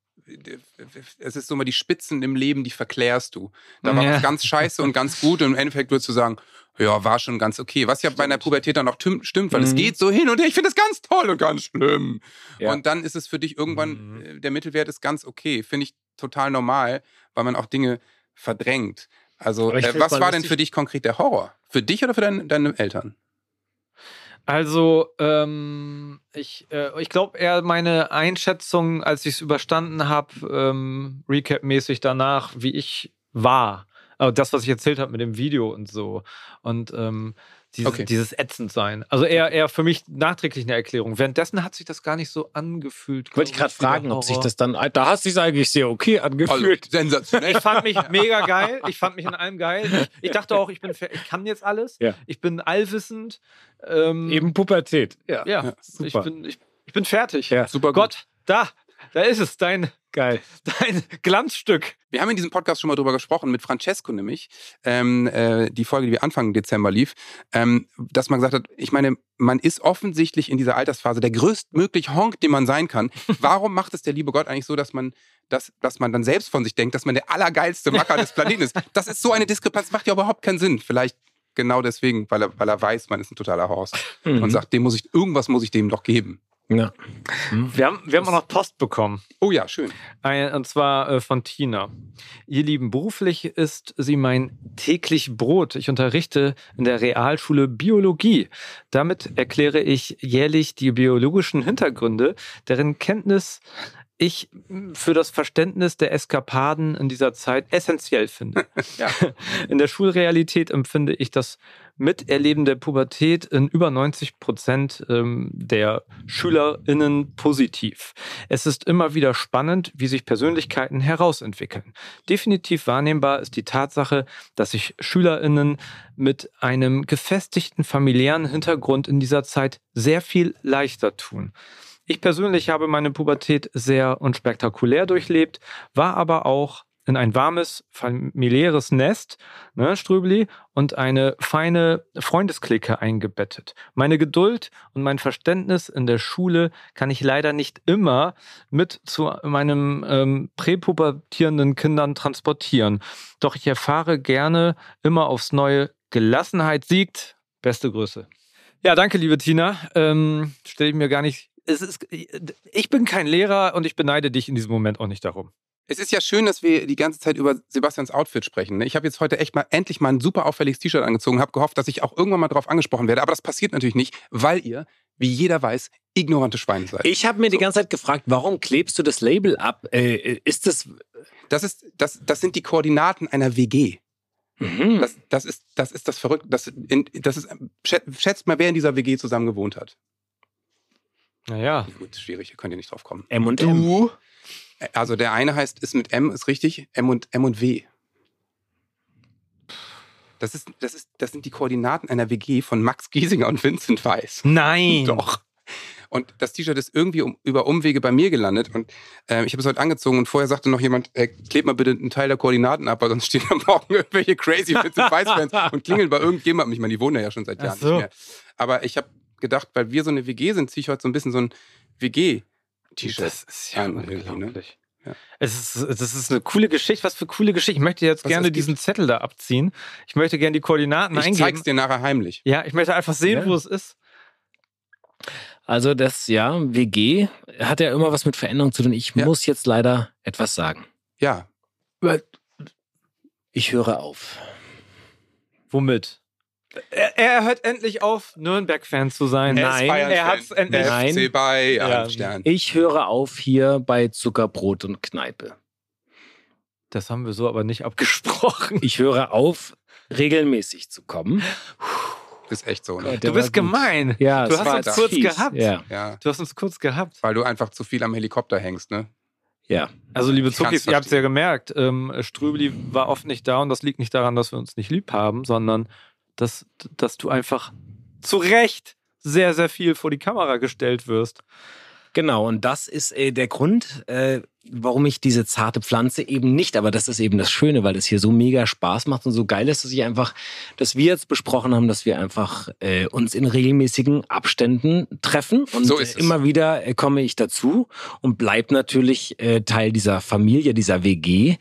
es ist so mal die Spitzen im Leben, die verklärst du. Da war Ja. was ganz scheiße und ganz gut und im Endeffekt würdest du sagen, ja, war schon ganz okay. Was ja bei einer Pubertät dann auch stimmt, weil es Mhm. geht so hin und her. Ich finde es ganz toll und ganz schlimm. Ja. Und dann ist es für dich irgendwann, äh, der Mittelwert ist ganz okay. Finde ich total normal, weil man auch Dinge verdrängt. Also, äh, was war denn für dich konkret der Horror? Für dich oder für dein, deine Eltern? Also, ähm, ich, äh, ich glaube eher meine Einschätzung, als ich es überstanden habe, ähm, Recap-mäßig danach, wie ich war. Also das, was ich erzählt habe mit dem Video und so. Und ähm, diese, Okay. dieses ätzend sein. Also eher, eher für mich nachträglich eine Erklärung. Währenddessen hat sich das gar nicht so angefühlt. Wollte ich gerade fragen, ob sich das dann. Da hast du es eigentlich sehr okay Also, angefühlt. sensationell. Ich fand mich *laughs* mega geil. Ich fand mich in allem geil. Ich, ich dachte auch, ich bin, ich kann jetzt alles. Ja. Ich bin allwissend. Ähm, Eben Pubertät. Ja, ja, super. Ich, bin, ich, ich bin fertig. Ja. Super gut. Gott, da, da ist es, dein, Geil. dein Glanzstück. Wir haben in diesem Podcast schon mal drüber gesprochen, mit Francesco nämlich, ähm, äh, die Folge, die wir Anfang Dezember lief, ähm, dass man gesagt hat, ich meine, man ist offensichtlich in dieser Altersphase der größtmögliche Honk, den man sein kann. *laughs* Warum macht es der liebe Gott eigentlich so, dass man, dass, dass man dann selbst von sich denkt, dass man der allergeilste Macker des Planeten ist? Das ist so eine Diskrepanz, macht ja überhaupt keinen Sinn. Vielleicht genau deswegen, weil er, weil er weiß, man ist ein totaler Horst Mhm. und sagt, dem muss ich, irgendwas muss ich dem doch geben. Ja. Wir haben, wir haben auch noch Post bekommen. Oh ja, schön. Ein, und zwar äh, von Tina. Ihr Lieben, beruflich ist sie mein täglich Brot. Ich unterrichte in der Realschule Biologie. Damit erkläre ich jährlich die biologischen Hintergründe, deren Kenntnis ich für das Verständnis der Eskapaden in dieser Zeit essentiell finde. *laughs* In der Schulrealität empfinde ich das Miterleben der Pubertät in über 90 Prozent ähm, der SchülerInnen positiv. Es ist immer wieder spannend, wie sich Persönlichkeiten herausentwickeln. Definitiv wahrnehmbar ist die Tatsache, dass sich SchülerInnen mit einem gefestigten familiären Hintergrund in dieser Zeit sehr viel leichter tun. Ich persönlich habe meine Pubertät sehr und spektakulär durchlebt, war aber auch in ein warmes, familiäres Nest, ne, Ströbli, und eine feine Freundesklicke eingebettet. Meine Geduld und mein Verständnis in der Schule kann ich leider nicht immer mit zu meinem ähm, präpubertierenden Kindern transportieren. Doch ich erfahre gerne immer aufs Neue, Gelassenheit siegt. Beste Grüße. Ja, danke, liebe Tina. Ähm, Stelle ich mir gar nicht. Es ist, ich bin kein Lehrer und ich beneide dich in diesem Moment auch nicht darum. Es ist ja schön, dass wir die ganze Zeit über Sebastians Outfit sprechen. ne? Ich habe jetzt heute echt mal endlich mal ein super auffälliges T-Shirt angezogen, habe gehofft, dass ich auch irgendwann mal darauf angesprochen werde. Aber das passiert natürlich nicht, weil ihr, wie jeder weiß, ignorante Schweine seid. Ich habe mir die ganze Zeit gefragt, warum klebst du das Label ab? Äh, ist das. Das, ist, das, das sind die Koordinaten einer WG. Mhm. Das, das, ist, das ist das Verrückte. Das, in, das ist, schä- schätzt mal, wer in dieser WG zusammen gewohnt hat. Naja. Gut, schwierig, hier könnt ihr nicht drauf kommen. M und M. Du? Also der eine heißt, ist mit M, ist richtig, M und M und W. Das, ist, das, ist, das sind die Koordinaten einer WG von Max Giesinger und Vincent Weiss. Nein. Doch. Und das T-Shirt ist irgendwie um, über Umwege bei mir gelandet. Und äh, ich habe es heute angezogen und vorher sagte noch jemand, äh, klebt mal bitte einen Teil der Koordinaten ab, weil sonst stehen am Morgen irgendwelche crazy Vincent Weiss-Fans *laughs* und klingeln bei irgendjemandem. Ich meine, die wohnen ja schon seit Ach Jahren so. nicht mehr. Aber ich habe gedacht, weil wir so eine WG sind, ziehe ich heute so ein bisschen so ein WG-T-Shirt Das ist ja an. Ne? unglaublich. Es ist, das ist eine coole Geschichte. Was für coole Geschichte. Ich möchte jetzt Was gerne diesen Zettel da abziehen. Ich möchte gerne die Koordinaten Ich eingeben. zeig's dir nachher heimlich. Ja, ich möchte einfach sehen, Ja. wo es ist. Also, das, ja, WG hat ja immer was mit Veränderung zu tun. Ich Ja. muss jetzt leider etwas sagen. Ja, Ich höre auf. Womit? Er, er hört endlich auf, Nürnberg-Fan zu sein. Er Nein, er hat's endlich. Nein. FC Bayern Ja. Ich höre auf hier bei Zuckerbrot und Kneipe. Das haben wir so aber nicht abgesprochen. Ich höre auf, regelmäßig zu kommen. Ist echt so, ne? Du bist gemein. Ja, Du es hast uns kurz fies. gehabt. Ja. Ja, Du hast uns kurz gehabt. weil du einfach zu viel am Helikopter hängst, ne? Ja. Also, liebe Zuckis, ihr habt es ja gemerkt, ähm, Strübeli war oft nicht da und das liegt nicht daran, dass wir uns nicht lieb haben, sondern dass, dass du einfach zu Recht sehr, sehr viel vor die Kamera gestellt wirst. Genau, und das ist äh, der Grund, äh, warum ich diese zarte Pflanze eben nicht, aber das ist eben das Schöne, weil das hier so mega Spaß macht und so geil ist, dass ich einfach, dass wir jetzt besprochen haben, dass wir einfach äh, uns in regelmäßigen Abständen treffen und So ist äh, es. immer wieder äh, komme ich dazu und bleib natürlich äh, Teil dieser Familie, dieser WG.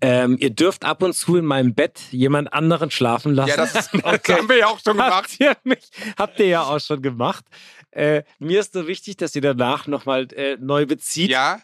Ähm, ihr dürft ab und zu in meinem Bett jemand anderen schlafen lassen. Ja, das, ist, *laughs* das haben wir ja auch schon gemacht. Habt ihr, mich, habt ihr ja auch schon gemacht. Äh, mir ist so wichtig, dass ihr danach nochmal äh, neu bezieht. Ja,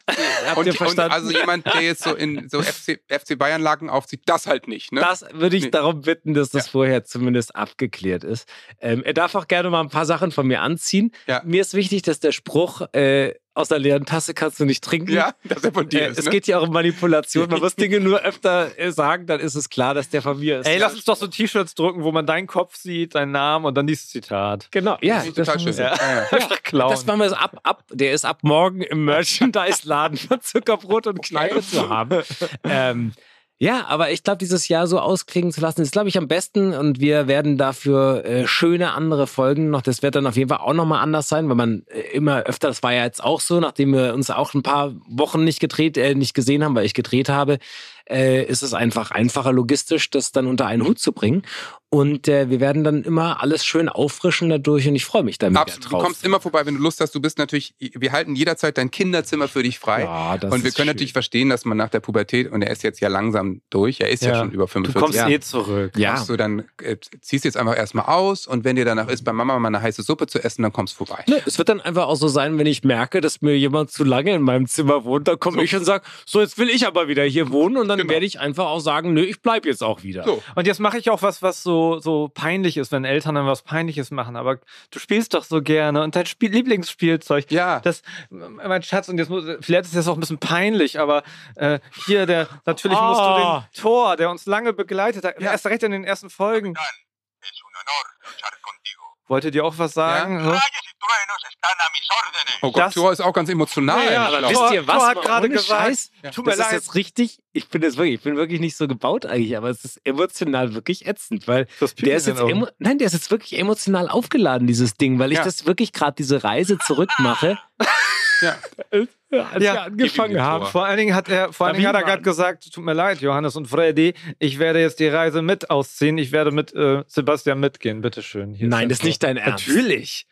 Habt und, und verstanden? also jemand, der jetzt so in so FC, FC Bayern-Lagen aufzieht, das halt nicht. Ne? Das würde ich Nee. darum bitten, dass das vorher zumindest abgeklärt ist. Ähm, er darf auch gerne mal ein paar Sachen von mir anziehen. Ja. Mir ist wichtig, dass der Spruch äh, aus der leeren Tasse kannst du nicht trinken. Ja, dass er von dir Äh, ist. es ne? geht ja auch um Manipulation. Man muss Dinge nur öfter äh, sagen, dann ist es klar, dass der von mir ist. Ey, lass uns doch so T-Shirts drucken, wo man deinen Kopf sieht, deinen Namen und dann dieses Zitat. Genau, ja, Das ist total. Ja, ja. Einfach klauen. Das machen wir so ab, ab. Der ist ab morgen im Merchandise-Laden *laughs* von Zuckerbrot und Kneipe zu haben. Ähm, ja, aber ich glaube, dieses Jahr so ausklingen zu lassen, ist, glaube ich, am besten. Und wir werden dafür äh, schöne andere Folgen noch. Das wird dann auf jeden Fall auch nochmal anders sein, weil man äh, immer öfter, das war ja jetzt auch so, nachdem wir uns auch ein paar Wochen nicht gedreht, äh, nicht gesehen haben, weil ich gedreht habe, äh, ist es einfach einfacher logistisch, das dann unter einen Hut zu bringen. Und äh, wir werden dann immer alles schön auffrischen dadurch und ich freue mich da mega Absolut. Du drauf. kommst immer vorbei, wenn du Lust hast. Du bist natürlich, wir halten jederzeit dein Kinderzimmer für dich frei. Ja, das und wir können schön. natürlich verstehen, dass man nach der Pubertät, und er ist jetzt ja langsam durch, er ist ja, Ja. schon über Du 45. kommst ja. eh zurück. Ja. Kommst du dann, äh, ziehst jetzt einfach erstmal aus und wenn dir danach ist, bei Mama mal eine heiße Suppe zu essen, dann kommst du vorbei. Ne, es wird dann einfach auch so sein, wenn ich merke, dass mir jemand zu lange in meinem Zimmer wohnt, dann komme ich und sage, so jetzt will ich aber wieder hier wohnen und dann Genau. werde ich einfach auch sagen, nö, ich bleib jetzt auch wieder. So. Und jetzt mache ich auch was, was so, so peinlich ist, wenn Eltern dann was Peinliches machen. Aber du spielst doch so gerne und dein Spiel Lieblingsspielzeug. Ja. Das, mein Schatz, und jetzt muss, vielleicht ist das auch ein bisschen peinlich, aber äh, hier, der, natürlich musst du Ah. den Tor, der uns lange begleitet hat, erst recht in den ersten Folgen. Wolltet ihr auch was sagen? Ja. Oh Gott, Das- Thor ist auch ganz emotional. Ja, ja, wisst ihr was? Thor hat gerade gesagt, Scheiß, tut mir das ist leid. jetzt richtig, ich bin das wirklich, ich bin wirklich nicht so gebaut eigentlich, aber es ist emotional wirklich ätzend, weil Das der ist jetzt, emo nein, der ist jetzt wirklich emotional aufgeladen, dieses Ding, weil ich Ja. das wirklich gerade diese Reise zurückmache, *laughs* Ja. als Ja, wir angefangen haben. Vor allen Dingen hat er, vor allen Dingen hat er gerade gesagt, tut mir leid, Johannes und Freddy, ich werde jetzt die Reise mit ausziehen, ich werde mit äh, Sebastian mitgehen, bitteschön. Hier Nein, der das ist nicht dein Ernst. Natürlich.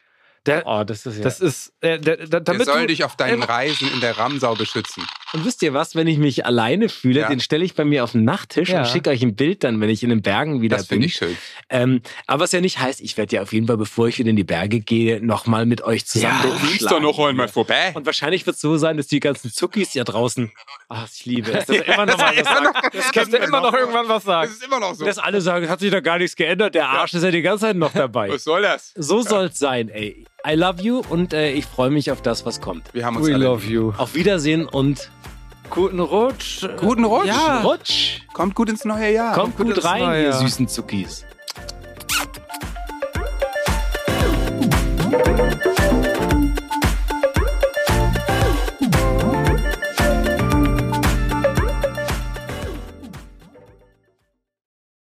Der, Oh, das ist ja. Das ist, äh, der, der, Der damit soll du, dich auf deinen Ähm, Reisen in der Ramsau beschützen. Und wisst ihr was, wenn ich mich alleine fühle, Ja. den stelle ich bei mir auf den Nachttisch Ja. und schicke euch ein Bild dann, wenn ich in den Bergen wieder Das bin. finde ich schön. Ähm, aber was ja nicht heißt, ich werde ja auf jeden Fall, bevor ich wieder in die Berge gehe, nochmal mit euch zusammen. du fliegst doch noch einmal vorbei. Und wahrscheinlich wird es so sein, dass die ganzen Zuckis ja draußen, ach, ich liebe es, dass *laughs* er immer noch was sagt. Das kannst du immer noch irgendwann was Das sagen. ist immer noch so. Dass alle sagen, es hat sich da gar nichts geändert, der Arsch ist ja die ganze Zeit noch dabei. Was soll das? So soll's sein, ey. I love you und äh, ich freue mich auf das, was kommt. Wir haben uns We alle. love you. Auf Wiedersehen und guten Rutsch. Guten Rutsch. Ja. Rutsch. Kommt gut ins neue Jahr. Kommt, Kommt gut, gut rein, ihr süßen Zuckis.